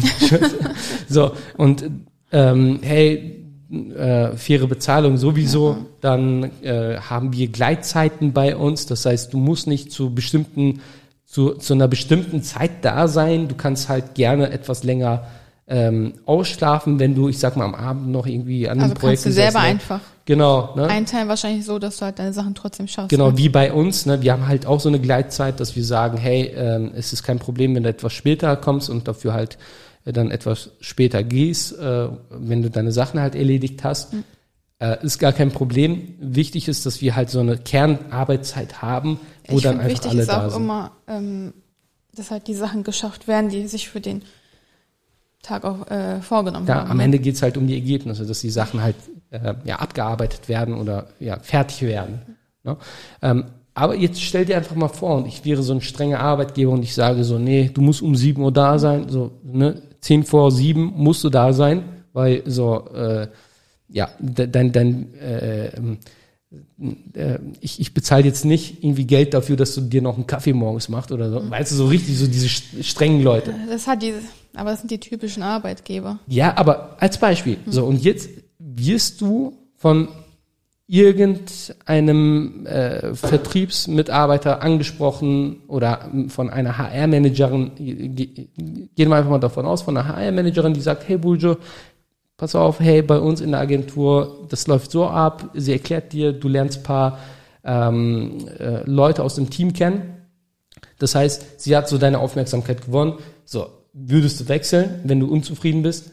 so, und ähm, hey, äh, faire Bezahlung sowieso, dann äh, haben wir Gleitzeiten bei uns, das heißt, du musst nicht zu bestimmten zu, zu einer bestimmten Zeit da sein. Du kannst halt gerne etwas länger ähm, ausschlafen, wenn du, ich sag mal, am Abend noch irgendwie an einem
Also
Projekt
kannst du selber
gesessen hast.
einfach
Genau, ne?
einteilen, wahrscheinlich so, dass du halt deine Sachen trotzdem schaffst.
Genau,
ne?
wie bei uns. Ne? Wir haben halt auch so eine Gleitzeit, dass wir sagen, hey, ähm, es ist kein Problem, wenn du etwas später kommst und dafür halt äh, dann etwas später gehst, äh, wenn du deine Sachen halt erledigt hast. Äh, ist gar kein Problem. Wichtig ist, dass wir halt so eine Kernarbeitszeit haben, wo
ich
dann einfach
wichtig
alle
ist
da
auch
sind.
immer, ähm, dass halt die Sachen geschafft werden, die sich für den Tag auch äh, vorgenommen
Ja,
haben.
am
ne?
Ende geht's halt um die Ergebnisse, dass die Sachen halt äh, ja, abgearbeitet werden oder ja, fertig werden. Ne? Ähm, aber jetzt stell dir einfach mal vor, und ich wäre so ein strenger Arbeitgeber und ich sage so, nee, du musst um 7 Uhr da sein, so, ne, 10 vor 7 musst du da sein, weil so, äh, ja, de- dein, dein, äh, ähm, äh, ich, ich bezahle jetzt nicht irgendwie Geld dafür, dass du dir noch einen Kaffee morgens machst oder so. Weißt du, so richtig, so diese st- strengen Leute.
Das hat diese, aber das sind die typischen Arbeitgeber.
Ja, aber als Beispiel. So, und jetzt wirst du von irgendeinem äh, Vertriebsmitarbeiter angesprochen oder von einer HR-Managerin, ge- gehen wir einfach mal davon aus, von einer HR-Managerin, die sagt, hey Buljo, pass auf, hey, bei uns in der Agentur, das läuft so ab, sie erklärt dir, du lernst paar ähm, äh, Leute aus dem Team kennen. Das heißt, sie hat so deine Aufmerksamkeit gewonnen. So, würdest du wechseln, wenn du unzufrieden bist?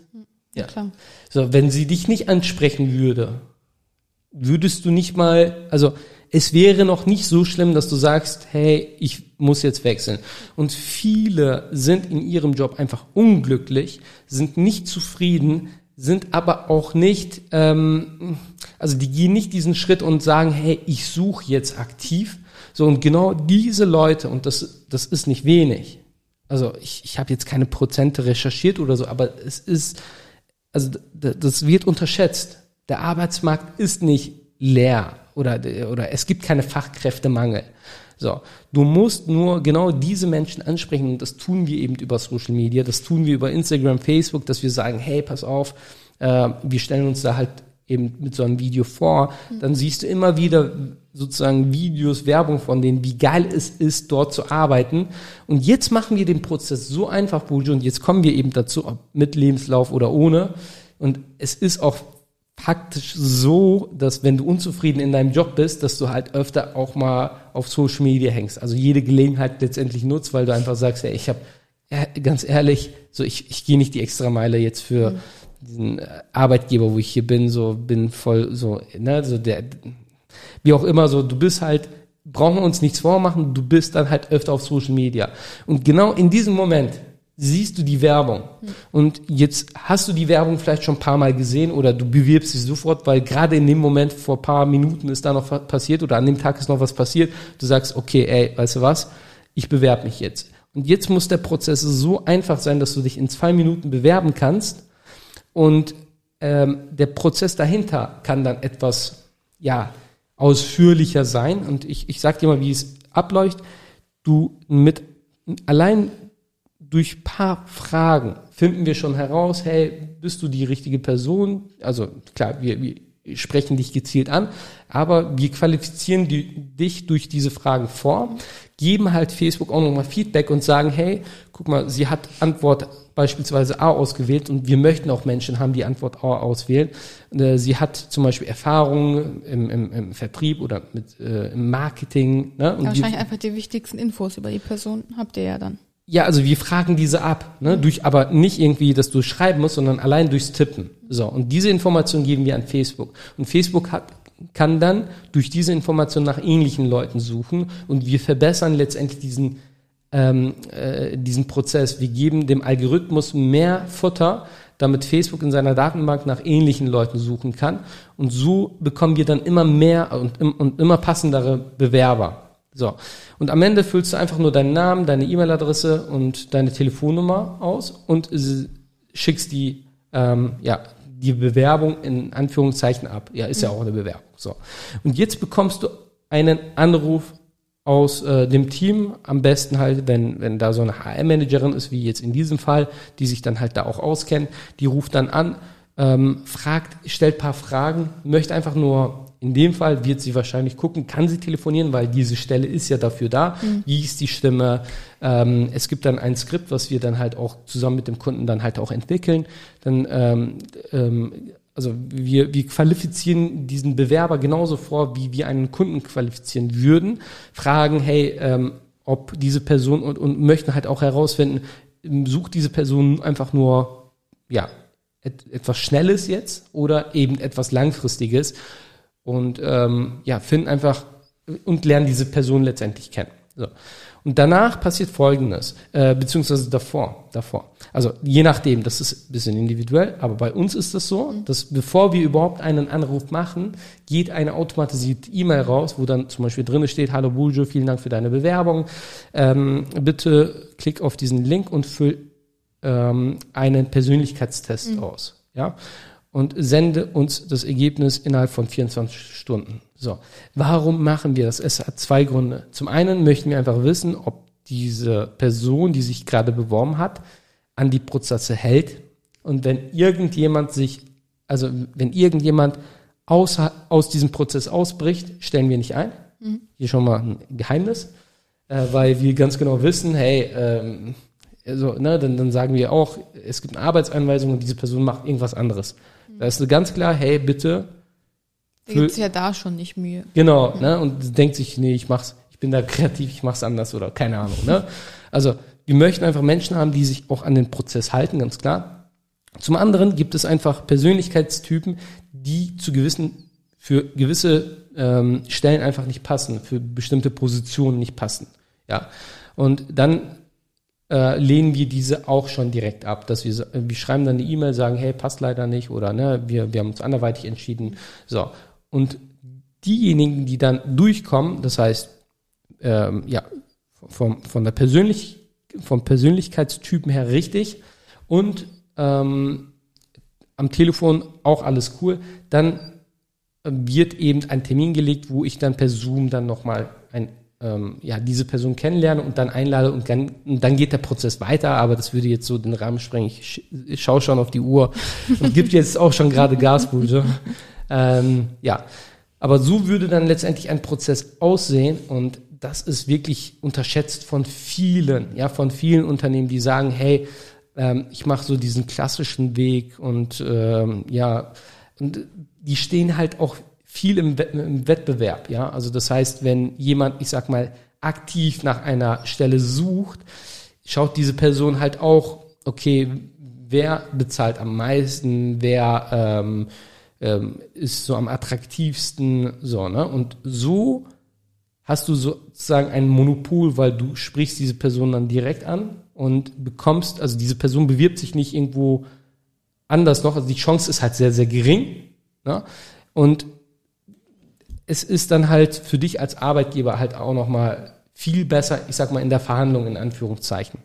Ja, klar.
So, wenn sie dich nicht ansprechen würde, würdest du nicht mal, also es wäre noch nicht so schlimm, dass du sagst, hey, ich muss jetzt wechseln. Und viele sind in ihrem Job einfach unglücklich, sind nicht zufrieden, sind aber auch nicht, ähm, also die gehen nicht diesen Schritt und sagen, hey, ich suche jetzt aktiv. So, und genau diese Leute, und das, das ist nicht wenig, also ich, ich habe jetzt keine Prozente recherchiert oder so, aber es ist, also das wird unterschätzt. Der Arbeitsmarkt ist nicht leer oder, oder es gibt keine Fachkräftemangel. So, du musst nur genau diese Menschen ansprechen und das tun wir eben über Social Media, das tun wir über Instagram, Facebook, dass wir sagen, hey, pass auf, äh, wir stellen uns da halt eben mit so einem Video vor, dann siehst du immer wieder sozusagen Videos, Werbung von denen, wie geil es ist, dort zu arbeiten. Und jetzt machen wir den Prozess so einfach, Bujo, und jetzt kommen wir eben dazu, ob mit Lebenslauf oder ohne. Und es ist auch faktisch so, dass wenn du unzufrieden in deinem Job bist, dass du halt öfter auch mal auf Social Media hängst. Also jede Gelegenheit letztendlich nutzt, weil du einfach sagst, ja, ich habe ganz ehrlich, so ich, ich gehe nicht die extra Meile jetzt für mhm. Diesen Arbeitgeber, wo ich hier bin, so bin voll so, ne, so der, wie auch immer, so du bist halt, brauchen wir uns nichts vormachen, du bist dann halt öfter auf Social Media. Und genau in diesem Moment siehst du die Werbung. Und jetzt hast du die Werbung vielleicht schon ein paar Mal gesehen oder du bewirbst dich sofort, weil gerade in dem Moment vor ein paar Minuten ist da noch was passiert oder an dem Tag ist noch was passiert. Du sagst, okay, ey, weißt du was? Ich bewerbe mich jetzt. Und jetzt muss der Prozess so einfach sein, dass du dich in zwei Minuten bewerben kannst. Und ähm, der Prozess dahinter kann dann etwas, ja, ausführlicher sein. Und ich, ich sag dir mal, wie es abläuft. Du mit allein durch paar Fragen finden wir schon heraus, hey, bist du die richtige Person? Also klar, wir, wir sprechen dich gezielt an, aber wir qualifizieren die, dich durch diese Fragen vor, geben halt Facebook auch nochmal Feedback und sagen, hey, guck mal, sie hat Antwort beispielsweise A ausgewählt und wir möchten auch Menschen haben, die Antwort A auswählen. Äh, sie hat zum Beispiel Erfahrungen im, im, im Vertrieb oder mit, äh, im Marketing. Ne?
Und ja, wahrscheinlich einfach die wichtigsten Infos über die Person habt ihr ja dann.
Ja, also wir fragen diese ab, ne? durch, aber nicht irgendwie, dass du schreiben musst, sondern allein durchs Tippen. So und diese Information geben wir an Facebook und Facebook hat, kann dann durch diese Information nach ähnlichen Leuten suchen und wir verbessern letztendlich diesen ähm, äh, diesen Prozess. Wir geben dem Algorithmus mehr Futter, damit Facebook in seiner Datenbank nach ähnlichen Leuten suchen kann und so bekommen wir dann immer mehr und, und immer passendere Bewerber. So. Und am Ende füllst du einfach nur deinen Namen, deine E-Mail-Adresse und deine Telefonnummer aus und schickst die, ähm, ja, die Bewerbung in Anführungszeichen ab. Ja, ist ja auch eine Bewerbung. So. Und jetzt bekommst du einen Anruf aus äh, dem Team, am besten halt, wenn, wenn da so eine HR-Managerin ist, wie jetzt in diesem Fall, die sich dann halt da auch auskennt, die ruft dann an, ähm, fragt, stellt paar Fragen, möchte einfach nur in dem Fall wird sie wahrscheinlich gucken, kann sie telefonieren, weil diese Stelle ist ja dafür da. Mhm. Wie ist die Stimme? Ähm, es gibt dann ein Skript, was wir dann halt auch zusammen mit dem Kunden dann halt auch entwickeln. Dann, ähm, ähm, also wir, wir qualifizieren diesen Bewerber genauso vor, wie wir einen Kunden qualifizieren würden. Fragen, hey, ähm, ob diese Person und, und möchten halt auch herausfinden, sucht diese Person einfach nur, ja, et, etwas Schnelles jetzt oder eben etwas Langfristiges und ähm, ja, finden einfach und lernen diese Person letztendlich kennen. So. Und danach passiert Folgendes, äh, beziehungsweise davor, davor. Also je nachdem, das ist ein bisschen individuell, aber bei uns ist das so, dass bevor wir überhaupt einen Anruf machen, geht eine automatisierte E-Mail raus, wo dann zum Beispiel drin steht, hallo Bujo, vielen Dank für deine Bewerbung. Ähm, bitte klick auf diesen Link und füll ähm, einen Persönlichkeitstest mhm. aus. Ja, und sende uns das Ergebnis innerhalb von 24 Stunden. So, warum machen wir das? Es hat zwei Gründe. Zum einen möchten wir einfach wissen, ob diese Person, die sich gerade beworben hat, an die Prozesse hält. Und wenn irgendjemand sich, also wenn irgendjemand aus, aus diesem Prozess ausbricht, stellen wir nicht ein. Mhm. Hier schon mal ein Geheimnis, äh, weil wir ganz genau wissen, hey, ähm, also, ne, dann, dann sagen wir auch, es gibt eine Arbeitsanweisung und diese Person macht irgendwas anderes Da ist ganz klar, hey, bitte.
Da gibt es ja da schon nicht Mühe.
Genau, ne? Und denkt sich, nee, ich mach's, ich bin da kreativ, ich mach's anders oder keine Ahnung, ne? Also, wir möchten einfach Menschen haben, die sich auch an den Prozess halten, ganz klar. Zum anderen gibt es einfach Persönlichkeitstypen, die zu gewissen, für gewisse ähm, Stellen einfach nicht passen, für bestimmte Positionen nicht passen. Ja. Und dann äh, lehnen wir diese auch schon direkt ab, dass wir, wir schreiben dann eine E-Mail, sagen, hey, passt leider nicht oder ne, wir, wir haben uns anderweitig entschieden. So. Und diejenigen, die dann durchkommen, das heißt, ähm, ja, vom, von der Persönlich, vom Persönlichkeitstypen her richtig und ähm, am Telefon auch alles cool, dann wird eben ein Termin gelegt, wo ich dann per Zoom dann nochmal ein ähm, ja, diese Person kennenlerne und dann einlade und dann, und dann geht der Prozess weiter, aber das würde jetzt so den Rahmen sprengen. Ich, schaue schon auf die Uhr und gibt jetzt auch schon gerade Gasbude. ähm, ja, aber so würde dann letztendlich ein Prozess aussehen und das ist wirklich unterschätzt von vielen, ja, von vielen Unternehmen, die sagen, hey, ähm, ich mache so diesen klassischen Weg und ähm, ja, und die stehen halt auch viel im, im Wettbewerb, ja. Also das heißt, wenn jemand, ich sag mal, aktiv nach einer Stelle sucht, schaut diese Person halt auch, okay, wer bezahlt am meisten, wer ähm, ähm, ist so am attraktivsten, so, ne? Und so hast du sozusagen ein Monopol, weil du sprichst diese Person dann direkt an und bekommst, also diese Person bewirbt sich nicht irgendwo anders noch, also die Chance ist halt sehr, sehr gering. Ne? Und es ist dann halt für dich als Arbeitgeber halt auch nochmal viel besser, ich sag mal, in der Verhandlung in Anführungszeichen.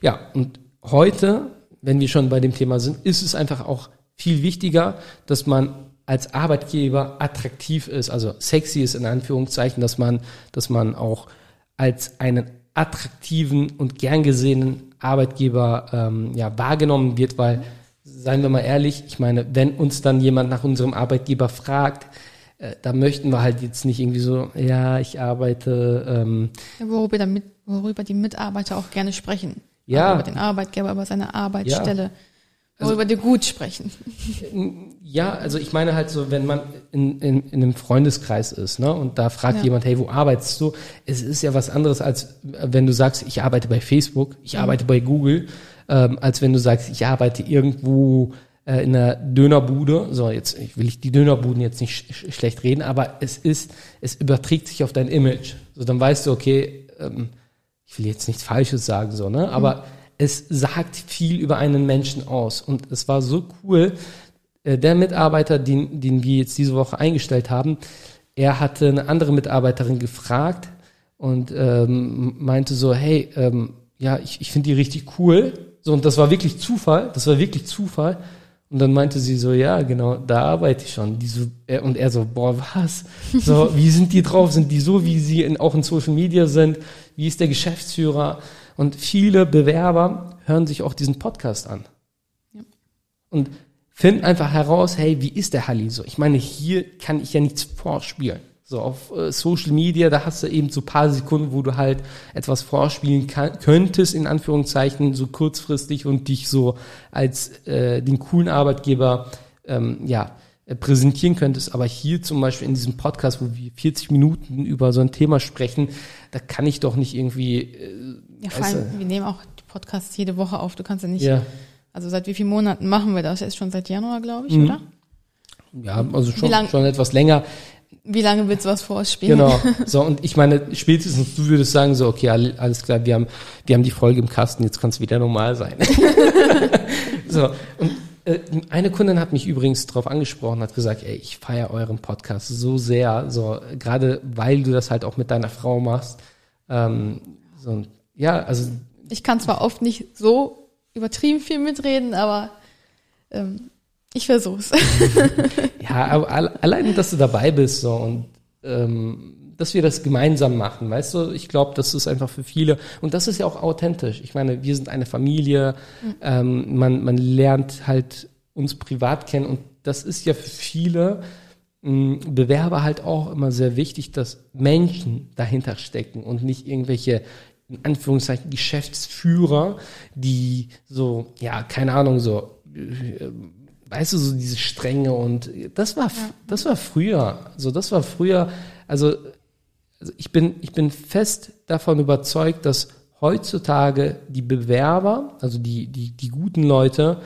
Ja, und heute, wenn wir schon bei dem Thema sind, ist es einfach auch viel wichtiger, dass man als Arbeitgeber attraktiv ist, also sexy ist in Anführungszeichen, dass man, dass man auch als einen attraktiven und gern gesehenen Arbeitgeber ähm, ja, wahrgenommen wird, weil, seien wir mal ehrlich, ich meine, wenn uns dann jemand nach unserem Arbeitgeber fragt, äh, da möchten wir halt jetzt nicht irgendwie so, ja, ich arbeite. Ähm,
worüber, damit, worüber die Mitarbeiter auch gerne sprechen.
Ja.
Über den Arbeitgeber, über seine Arbeitsstelle.
Ja.
Also, worüber die gut sprechen.
Ja, also ich meine halt so, wenn man in, in, in einem Freundeskreis ist, ne, und da fragt ja. jemand, hey, wo arbeitest du? Es ist ja was anderes, als wenn du sagst, ich arbeite bei Facebook, ich mhm. arbeite bei Google, ähm, als wenn du sagst, ich arbeite irgendwo äh, in einer Dönerbude. So, jetzt ich will ich die Dönerbuden jetzt nicht sch schlecht reden, aber es ist, es überträgt sich auf dein Image. So, dann weißt du, okay, ähm, ich will jetzt nichts Falsches sagen, so, ne? Aber mhm. es sagt viel über einen Menschen aus. Und es war so cool, äh, der Mitarbeiter, den, den wir jetzt diese Woche eingestellt haben, er hatte eine andere Mitarbeiterin gefragt und ähm, meinte so, hey, ähm, ja, ich, ich finde die richtig cool. So, und das war wirklich Zufall, das war wirklich Zufall. Und dann meinte sie so, ja, genau, da arbeite ich schon. Die so, und er so, boah, was? So, wie sind die drauf? Sind die so, wie sie in, auch in Social Media sind? Wie ist der Geschäftsführer? Und viele Bewerber hören sich auch diesen Podcast an. Ja. Und finden einfach heraus, hey, wie ist der Halli so? Ich meine, hier kann ich ja nichts vorspielen. So auf äh, Social Media, da hast du eben so paar Sekunden, wo du halt etwas vorspielen kann, könntest, in Anführungszeichen, so kurzfristig und dich so als äh, den coolen Arbeitgeber ähm, ja, äh, präsentieren könntest. Aber hier zum Beispiel in diesem Podcast, wo wir 40 Minuten über so ein Thema sprechen, da kann ich doch nicht irgendwie. Äh,
ja, vor allem, wir nehmen auch die Podcasts jede Woche auf. Du kannst ja nicht. Ja. Also seit wie vielen Monaten machen wir das? Ist schon seit Januar, glaube ich, mhm. oder?
Ja, also schon, schon etwas länger.
Wie lange willst du was vorspielen?
Genau. So, und ich meine, spätestens du würdest sagen, so, okay, alles klar, wir haben, wir haben die Folge im Kasten, jetzt kann es wieder normal sein. so, und äh, eine Kundin hat mich übrigens darauf angesprochen, hat gesagt, ey, ich feiere euren Podcast so sehr, so, gerade weil du das halt auch mit deiner Frau machst. Ähm, so, ja, also.
Ich kann zwar oft nicht so übertrieben viel mitreden, aber ähm, ich versuch's.
ja, aber allein, dass du dabei bist so und ähm, dass wir das gemeinsam machen, weißt du, ich glaube, das ist einfach für viele und das ist ja auch authentisch. Ich meine, wir sind eine Familie, mhm. ähm, man, man lernt halt uns privat kennen und das ist ja für viele mh, Bewerber halt auch immer sehr wichtig, dass Menschen dahinter stecken und nicht irgendwelche in Anführungszeichen Geschäftsführer, die so, ja, keine Ahnung, so äh, weißt du, so diese Strenge und das war, das war früher. Also das war früher, also, also ich bin, ich bin fest davon überzeugt, dass heutzutage die Bewerber, also die, die, die guten Leute,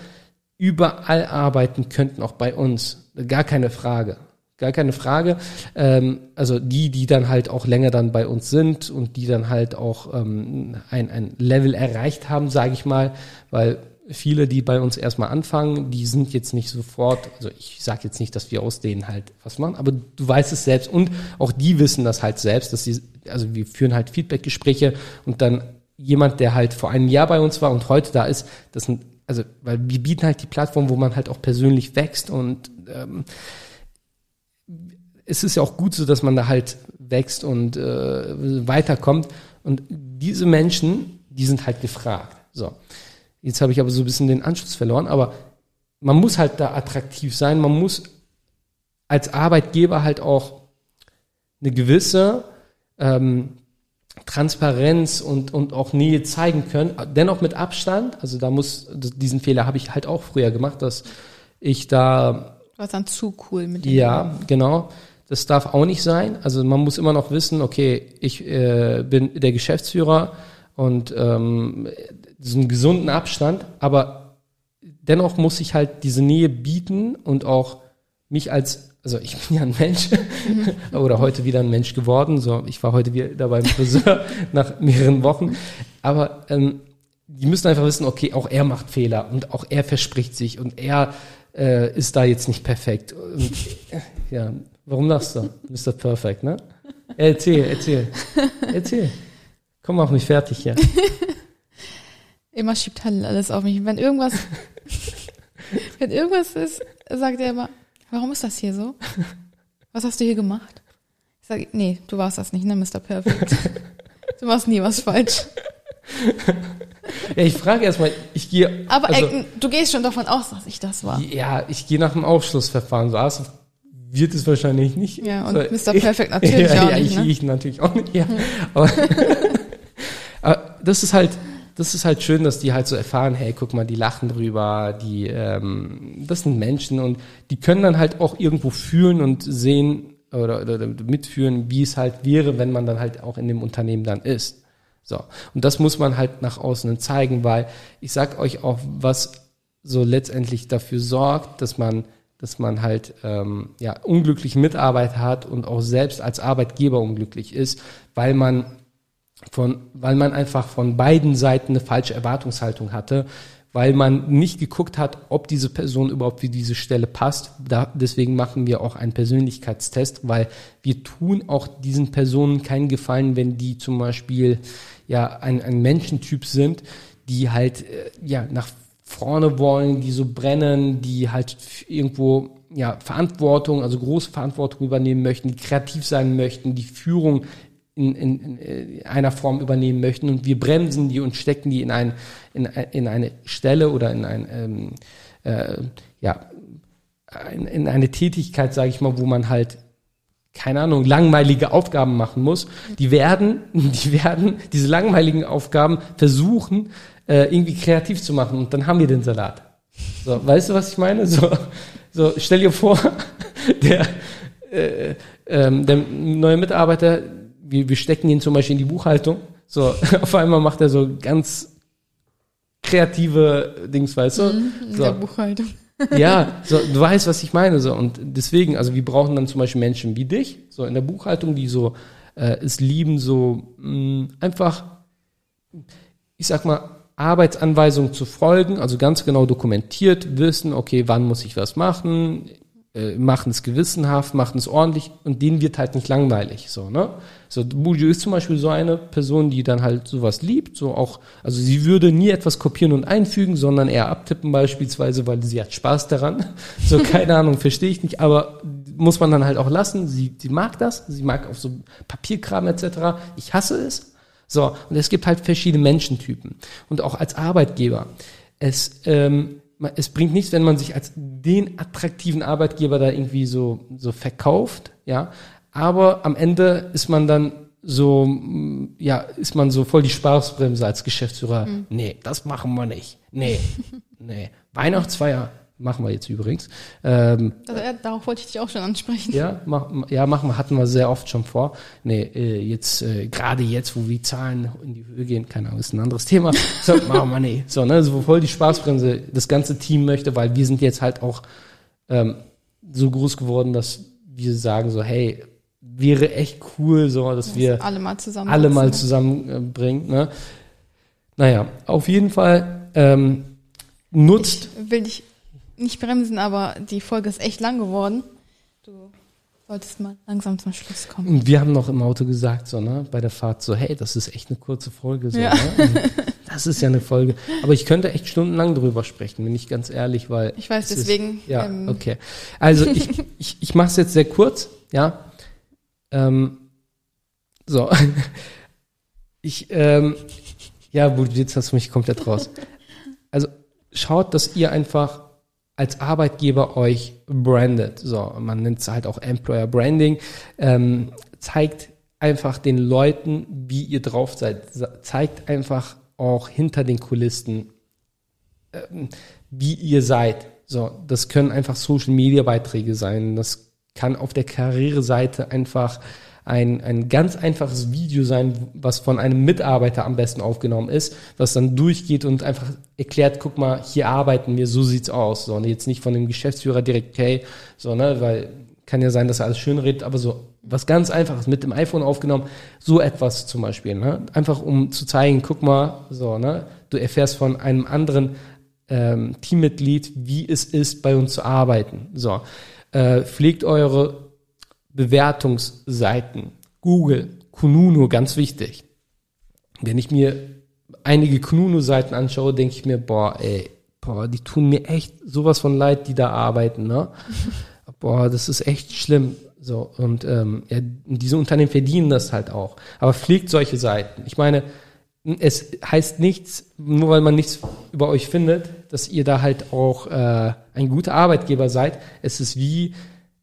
überall arbeiten könnten, auch bei uns. Gar keine Frage. Gar keine Frage. Ähm, also die, die dann halt auch länger dann bei uns sind und die dann halt auch ähm, ein, ein Level erreicht haben, sage ich mal, weil viele, die bei uns erstmal anfangen, die sind jetzt nicht sofort, also ich sage jetzt nicht, dass wir aus denen halt was machen, aber du weißt es selbst und auch die wissen das halt selbst, dass sie, also wir führen halt Feedbackgespräche und dann jemand, der halt vor einem Jahr bei uns war und heute da ist, das sind, also weil wir bieten halt die Plattform, wo man halt auch persönlich wächst und ähm, es ist ja auch gut so, dass man da halt wächst und äh, weiterkommt und diese Menschen, die sind halt gefragt. So. Jetzt habe ich aber so ein bisschen den Anschluss verloren, aber man muss halt da attraktiv sein, man muss als Arbeitgeber halt auch eine gewisse ähm, Transparenz und, und auch Nähe zeigen können, dennoch mit Abstand. Also da muss, diesen Fehler habe ich halt auch früher gemacht, dass ich da.
Warst dann zu cool mit dem.
Ja, genau. Das darf auch nicht sein. Also man muss immer noch wissen, okay, ich äh, bin der Geschäftsführer und ähm, so einen gesunden Abstand, aber dennoch muss ich halt diese Nähe bieten und auch mich als, also ich bin ja ein Mensch mhm. oder heute wieder ein Mensch geworden, so ich war heute wieder beim Friseur nach mehreren Wochen, aber ähm, die müssen einfach wissen, okay, auch er macht Fehler und auch er verspricht sich und er äh, ist da jetzt nicht perfekt. Und, ja, warum lachst du? Mr. Perfect, ne? Erzähl, erzähl, erzähl. Komm, mach mich fertig hier.
Immer schiebt Halil alles auf mich. Wenn irgendwas, wenn irgendwas ist, sagt er immer, warum ist das hier so? Was hast du hier gemacht? Ich sage, nee, du warst das nicht, ne, Mr. Perfect. Du machst nie was falsch.
Ja, ich frage erstmal, ich gehe.
Aber also, äh, du gehst schon davon aus, dass ich das war.
Ja, ich gehe nach dem Aufschlussverfahren. So also wird es wahrscheinlich nicht.
Ja, und so, Mr. Perfect natürlich
ja,
auch
ja,
nicht.
Ich,
ne?
ich natürlich auch nicht, ja. Aber, aber das ist halt, das ist halt schön, dass die halt so erfahren, hey, guck mal, die lachen drüber, die, ähm, das sind Menschen und die können dann halt auch irgendwo fühlen und sehen oder, oder mitführen, wie es halt wäre, wenn man dann halt auch in dem Unternehmen dann ist. So. Und das muss man halt nach außen zeigen, weil ich sag euch auch, was so letztendlich dafür sorgt, dass man, dass man halt ähm, ja unglückliche Mitarbeiter hat und auch selbst als Arbeitgeber unglücklich ist, weil man von, weil man einfach von beiden Seiten eine falsche Erwartungshaltung hatte, weil man nicht geguckt hat, ob diese Person überhaupt für diese Stelle passt. Da, deswegen machen wir auch einen Persönlichkeitstest, weil wir tun auch diesen Personen keinen Gefallen, wenn die zum Beispiel ja ein, ein Menschentyp sind, die halt äh, ja nach vorne wollen, die so brennen, die halt irgendwo ja Verantwortung, also große Verantwortung übernehmen möchten, die kreativ sein möchten, die Führung in, in, in äh, einer Form übernehmen möchten und wir bremsen die und stecken die in, ein, in, in eine Stelle oder in ein ähm, äh, ja in, in eine Tätigkeit, sage ich mal, wo man halt keine Ahnung, langweilige Aufgaben machen muss, die werden, die werden diese langweiligen Aufgaben versuchen, äh, irgendwie kreativ zu machen und dann haben wir den Salat. So, weißt du, was ich meine? So, so stell dir vor, der, äh, ähm, der neue Mitarbeiter wir, wir stecken ihn zum Beispiel in die Buchhaltung. So, auf einmal macht er so ganz kreative Dings, weißt du?
Mhm, in
so.
der Buchhaltung.
ja, so, du weißt, was ich meine. So. Und deswegen, also wir brauchen dann zum Beispiel Menschen wie dich, so in der Buchhaltung, die so äh, es lieben, so mh, einfach, ich sag mal, Arbeitsanweisungen zu folgen, also ganz genau dokumentiert wissen, okay, wann muss ich was machen, äh, machen es gewissenhaft, machen es ordentlich und denen wird halt nicht langweilig, so, ne? So, Buju ist zum Beispiel so eine Person, die dann halt sowas liebt, so auch, also sie würde nie etwas kopieren und einfügen, sondern eher abtippen beispielsweise, weil sie hat Spaß daran. So, keine Ahnung, verstehe ich nicht, aber muss man dann halt auch lassen. Sie, sie mag das, sie mag auf so Papierkram etc. Ich hasse es. So, und es gibt halt verschiedene Menschentypen. Und auch als Arbeitgeber. Es, ähm, es bringt nichts, wenn man sich als den attraktiven Arbeitgeber da irgendwie so, so verkauft, ja. Aber am Ende ist man dann so, ja, ist man so voll die Spaßbremse als Geschäftsführer. Mhm. Nee, das machen wir nicht. Nee, nee. Weihnachtsfeier machen wir jetzt übrigens. Ähm,
Also, ja, darauf wollte ich dich auch schon ansprechen.
ja, mach, ja, machen wir, hatten wir sehr oft schon vor. Nee, äh, jetzt, äh, gerade jetzt, wo die Zahlen in die Höhe gehen, keine Ahnung, ist ein anderes Thema. So, machen wir nee. So, ne, so voll die Spaßbremse das ganze Team möchte, weil wir sind jetzt halt auch ähm, so groß geworden, dass wir sagen so, hey, wäre echt cool, so, dass wir
alle mal zusammen.
alle mal zusammenbringen. Ne? Naja, auf jeden Fall ähm, nutzt.
Ich will dich nicht bremsen, aber die Folge ist echt lang geworden. Du solltest mal langsam zum Schluss kommen.
Und wir haben noch im Auto gesagt, so, ne, bei der Fahrt, so, hey, das ist echt eine kurze Folge, so,
Ja.
ne? Und Das ist ja eine Folge. Aber ich könnte echt stundenlang drüber sprechen, bin ich ganz ehrlich, weil.
Ich weiß,
es ist-
deswegen,
ja,
ähm,
okay. Also ich, ich, ich mache es jetzt sehr kurz, ja. Ähm, so. Ich, ähm, ja, gut, jetzt hast du mich komplett raus. Also schaut, dass ihr einfach als Arbeitgeber euch brandet. So, man nennt es halt auch Employer Branding. Ähm, zeigt einfach den Leuten, wie ihr drauf seid. Zeigt einfach auch hinter den Kulissen, ähm, wie ihr seid. So, das können einfach Social Media Beiträge sein. Das kann auf der Karriereseite einfach ein, ein ganz einfaches Video sein, was von einem Mitarbeiter am besten aufgenommen ist, was dann durchgeht und einfach erklärt, guck mal, hier arbeiten wir, so sieht's aus. So, jetzt nicht von dem Geschäftsführer direkt, hey, so, ne, weil kann ja sein, dass er alles schön redet, aber so was ganz einfaches mit dem iPhone aufgenommen, so etwas zum Beispiel, ne? Einfach um zu zeigen, guck mal, so, ne, du erfährst von einem anderen ähm, Teammitglied, wie es ist, bei uns zu arbeiten. So, äh, pflegt eure Bewertungsseiten. Google, Kununu, ganz wichtig. Wenn ich mir einige Kununu-Seiten anschaue, denke ich mir, boah, ey, boah, die tun mir echt sowas von leid, die da arbeiten, ne? boah, das ist echt schlimm. So, und ähm, ja, diese Unternehmen verdienen das halt auch. Aber pflegt solche Seiten. Ich meine, es heißt nichts, nur weil man nichts über euch findet, dass ihr da halt auch äh, ein guter Arbeitgeber seid. Es ist wie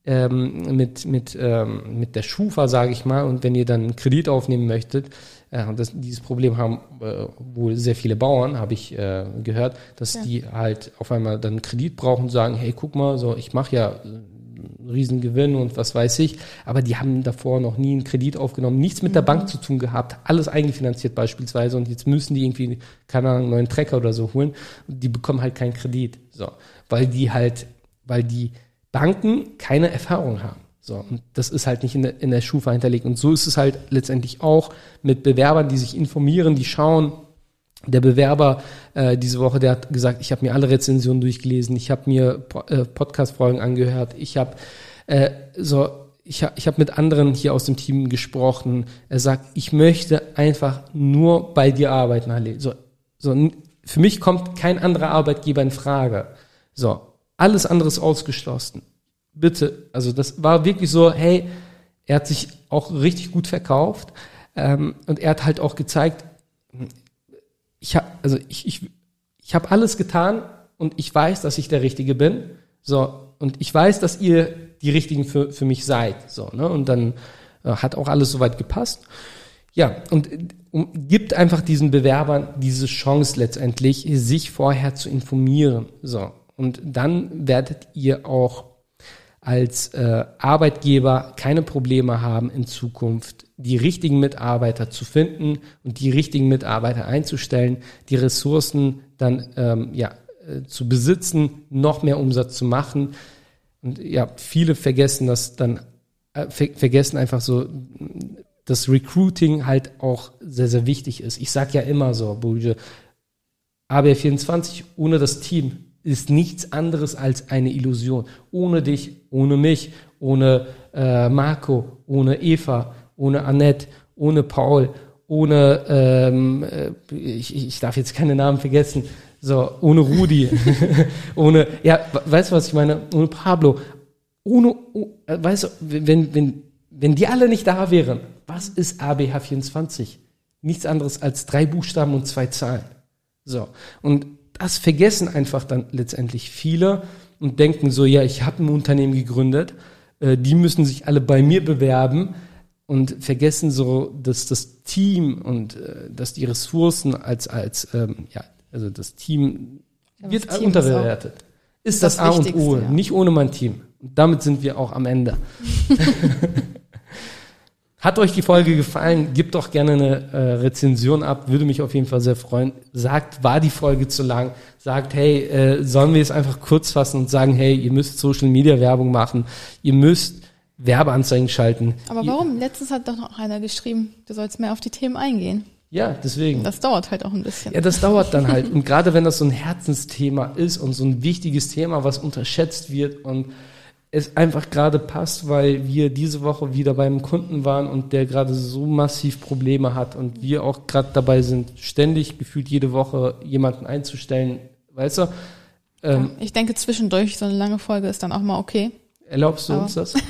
ähm, mit, mit, ähm, mit der Schufa, sage ich mal, und wenn ihr dann einen Kredit aufnehmen möchtet, äh, und das, dieses Problem haben äh, wohl sehr viele Bauern, habe ich äh, gehört, dass
Ja.
die halt auf einmal dann einen Kredit brauchen und sagen, hey, guck mal, so ich mache ja einen Riesengewinn und was weiß ich, aber die haben davor noch nie einen Kredit aufgenommen, nichts mit der Bank zu tun gehabt, alles eigenfinanziert beispielsweise und jetzt müssen die irgendwie, keine Ahnung, einen neuen Trecker oder so holen. Und die bekommen halt keinen Kredit, so, weil die halt, weil die Banken keine Erfahrung haben. So, und das ist halt nicht in der, in der Schufa hinterlegt. Und so ist es halt letztendlich auch mit Bewerbern, die sich informieren, die schauen. Der Bewerber äh, diese Woche, der hat gesagt, ich habe mir alle Rezensionen durchgelesen, ich habe mir Po- äh, Podcast-Folgen angehört, ich habe äh, so, ich, ha- ich habe mit anderen hier aus dem Team gesprochen. Er sagt, ich möchte einfach nur bei dir arbeiten, Halle. So, so, für mich kommt kein anderer Arbeitgeber in Frage. So, alles andere ist ausgeschlossen. Bitte, also das war wirklich so, hey, er hat sich auch richtig gut verkauft ähm, und er hat halt auch gezeigt, ich habe also ich ich, ich habe alles getan und ich weiß, dass ich der Richtige bin. So und ich weiß, dass ihr die Richtigen für für mich seid. So ne und dann äh, hat auch alles soweit gepasst. Ja und um, gibt einfach diesen Bewerbern diese Chance letztendlich, sich vorher zu informieren. So und dann werdet ihr auch als äh, Arbeitgeber keine Probleme haben in Zukunft, die richtigen Mitarbeiter zu finden und die richtigen Mitarbeiter einzustellen, die Ressourcen dann ähm, ja, äh, zu besitzen, noch mehr Umsatz zu machen. Und ja, viele vergessen das dann, äh, ver vergessen einfach so, dass Recruiting halt auch sehr, sehr wichtig ist. Ich sag ja immer so, Bulge, AB24 ohne das Team ist nichts anderes als eine Illusion. Ohne dich, ohne mich, ohne äh, Marco, ohne Eva, ohne Annette, ohne Paul, ohne, ähm, äh, ich, ich darf jetzt keine Namen vergessen, so, ohne Rudi, ohne, ja, we- weißt du, was ich meine? Ohne Pablo, ohne, oh, äh, weißt du, wenn, wenn, wenn die alle nicht da wären, was ist ABH24? Nichts anderes als drei Buchstaben und zwei Zahlen. So. Und das vergessen einfach dann letztendlich viele und denken so, ja, ich habe ein Unternehmen gegründet, äh, die müssen sich alle bei mir bewerben und vergessen so, dass das Team und äh, dass die Ressourcen als, als ähm, ja, also das Team
Ja,
wird
das Team ist
unterbewertet. ist
Das
das, A und O.
ja.
Nicht ohne mein Team. Und damit sind wir auch am Ende. Hat euch die Folge gefallen? Gebt doch gerne eine äh, Rezension ab. Würde mich auf jeden Fall sehr freuen. Sagt, war die Folge zu lang? Sagt, hey, äh, sollen wir es einfach kurz fassen und sagen, hey, ihr müsst Social Media Werbung machen. Ihr müsst Werbeanzeigen schalten.
Aber
ihr,
warum? Letztens hat doch noch einer geschrieben, du sollst mehr auf die Themen eingehen.
Ja, deswegen.
Das dauert halt auch ein bisschen.
Ja, das dauert dann halt. Und gerade wenn das so ein Herzensthema ist und so ein wichtiges Thema, was unterschätzt wird und es einfach gerade passt, weil wir diese Woche wieder beim Kunden waren und der gerade so massiv Probleme hat und wir auch gerade dabei sind, ständig gefühlt jede Woche jemanden einzustellen, weißt du? Ähm,
Ich denke, zwischendurch so eine lange Folge ist dann auch mal okay.
Erlaubst du
Aber-
uns das?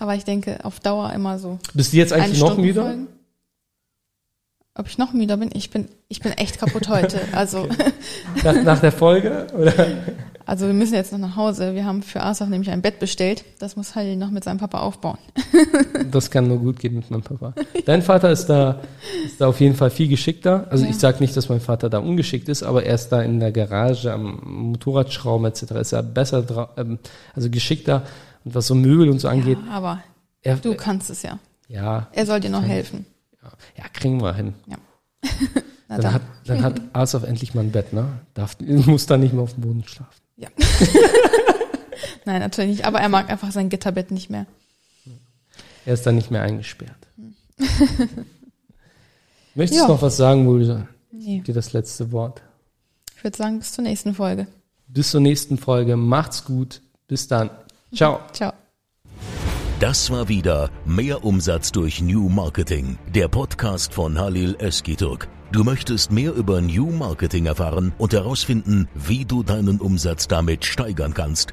Aber ich denke, auf Dauer immer so.
Bist du jetzt eigentlich noch müder?
Folgen. Ob ich noch müder bin? Ich bin, ich bin echt kaputt heute. Also,
Nach, nach der Folge? Oder?
also wir müssen jetzt noch nach Hause. Wir haben für Asaf nämlich ein Bett bestellt. Das muss Halil noch mit seinem Papa aufbauen.
Das kann nur gut gehen mit meinem Papa. Dein Vater ist da, ist da auf jeden Fall viel geschickter. Also
Ja.
ich sage nicht, dass mein Vater da ungeschickt ist, aber er ist da in der Garage am Motorradschrauben etc. ist er besser ähm, also geschickter. Und was so Möbel und so angeht,
Ja, aber
er,
du kannst es ja.
ja,
Er soll dir noch helfen.
ja, kriegen wir hin.
Na
Dann,
dann.
hat, dann hat Asaf endlich mal ein Bett, ne? Darf, muss da nicht mehr auf dem Boden schlafen.
Ja. Nein, natürlich nicht. Aber er mag einfach sein Gitterbett nicht mehr.
Er ist da nicht mehr eingesperrt. Möchtest
Ja.
du noch was sagen, Mulde?
Nee.
Dir das letzte Wort.
Ich würde sagen, bis zur nächsten Folge.
Bis zur nächsten Folge. Macht's gut. Bis dann. Ciao.
Ciao.
Das war wieder Mehr Umsatz durch New Marketing, der Podcast von Halil Eskiturk. Du möchtest mehr über New Marketing erfahren und herausfinden, wie du deinen Umsatz damit steigern kannst?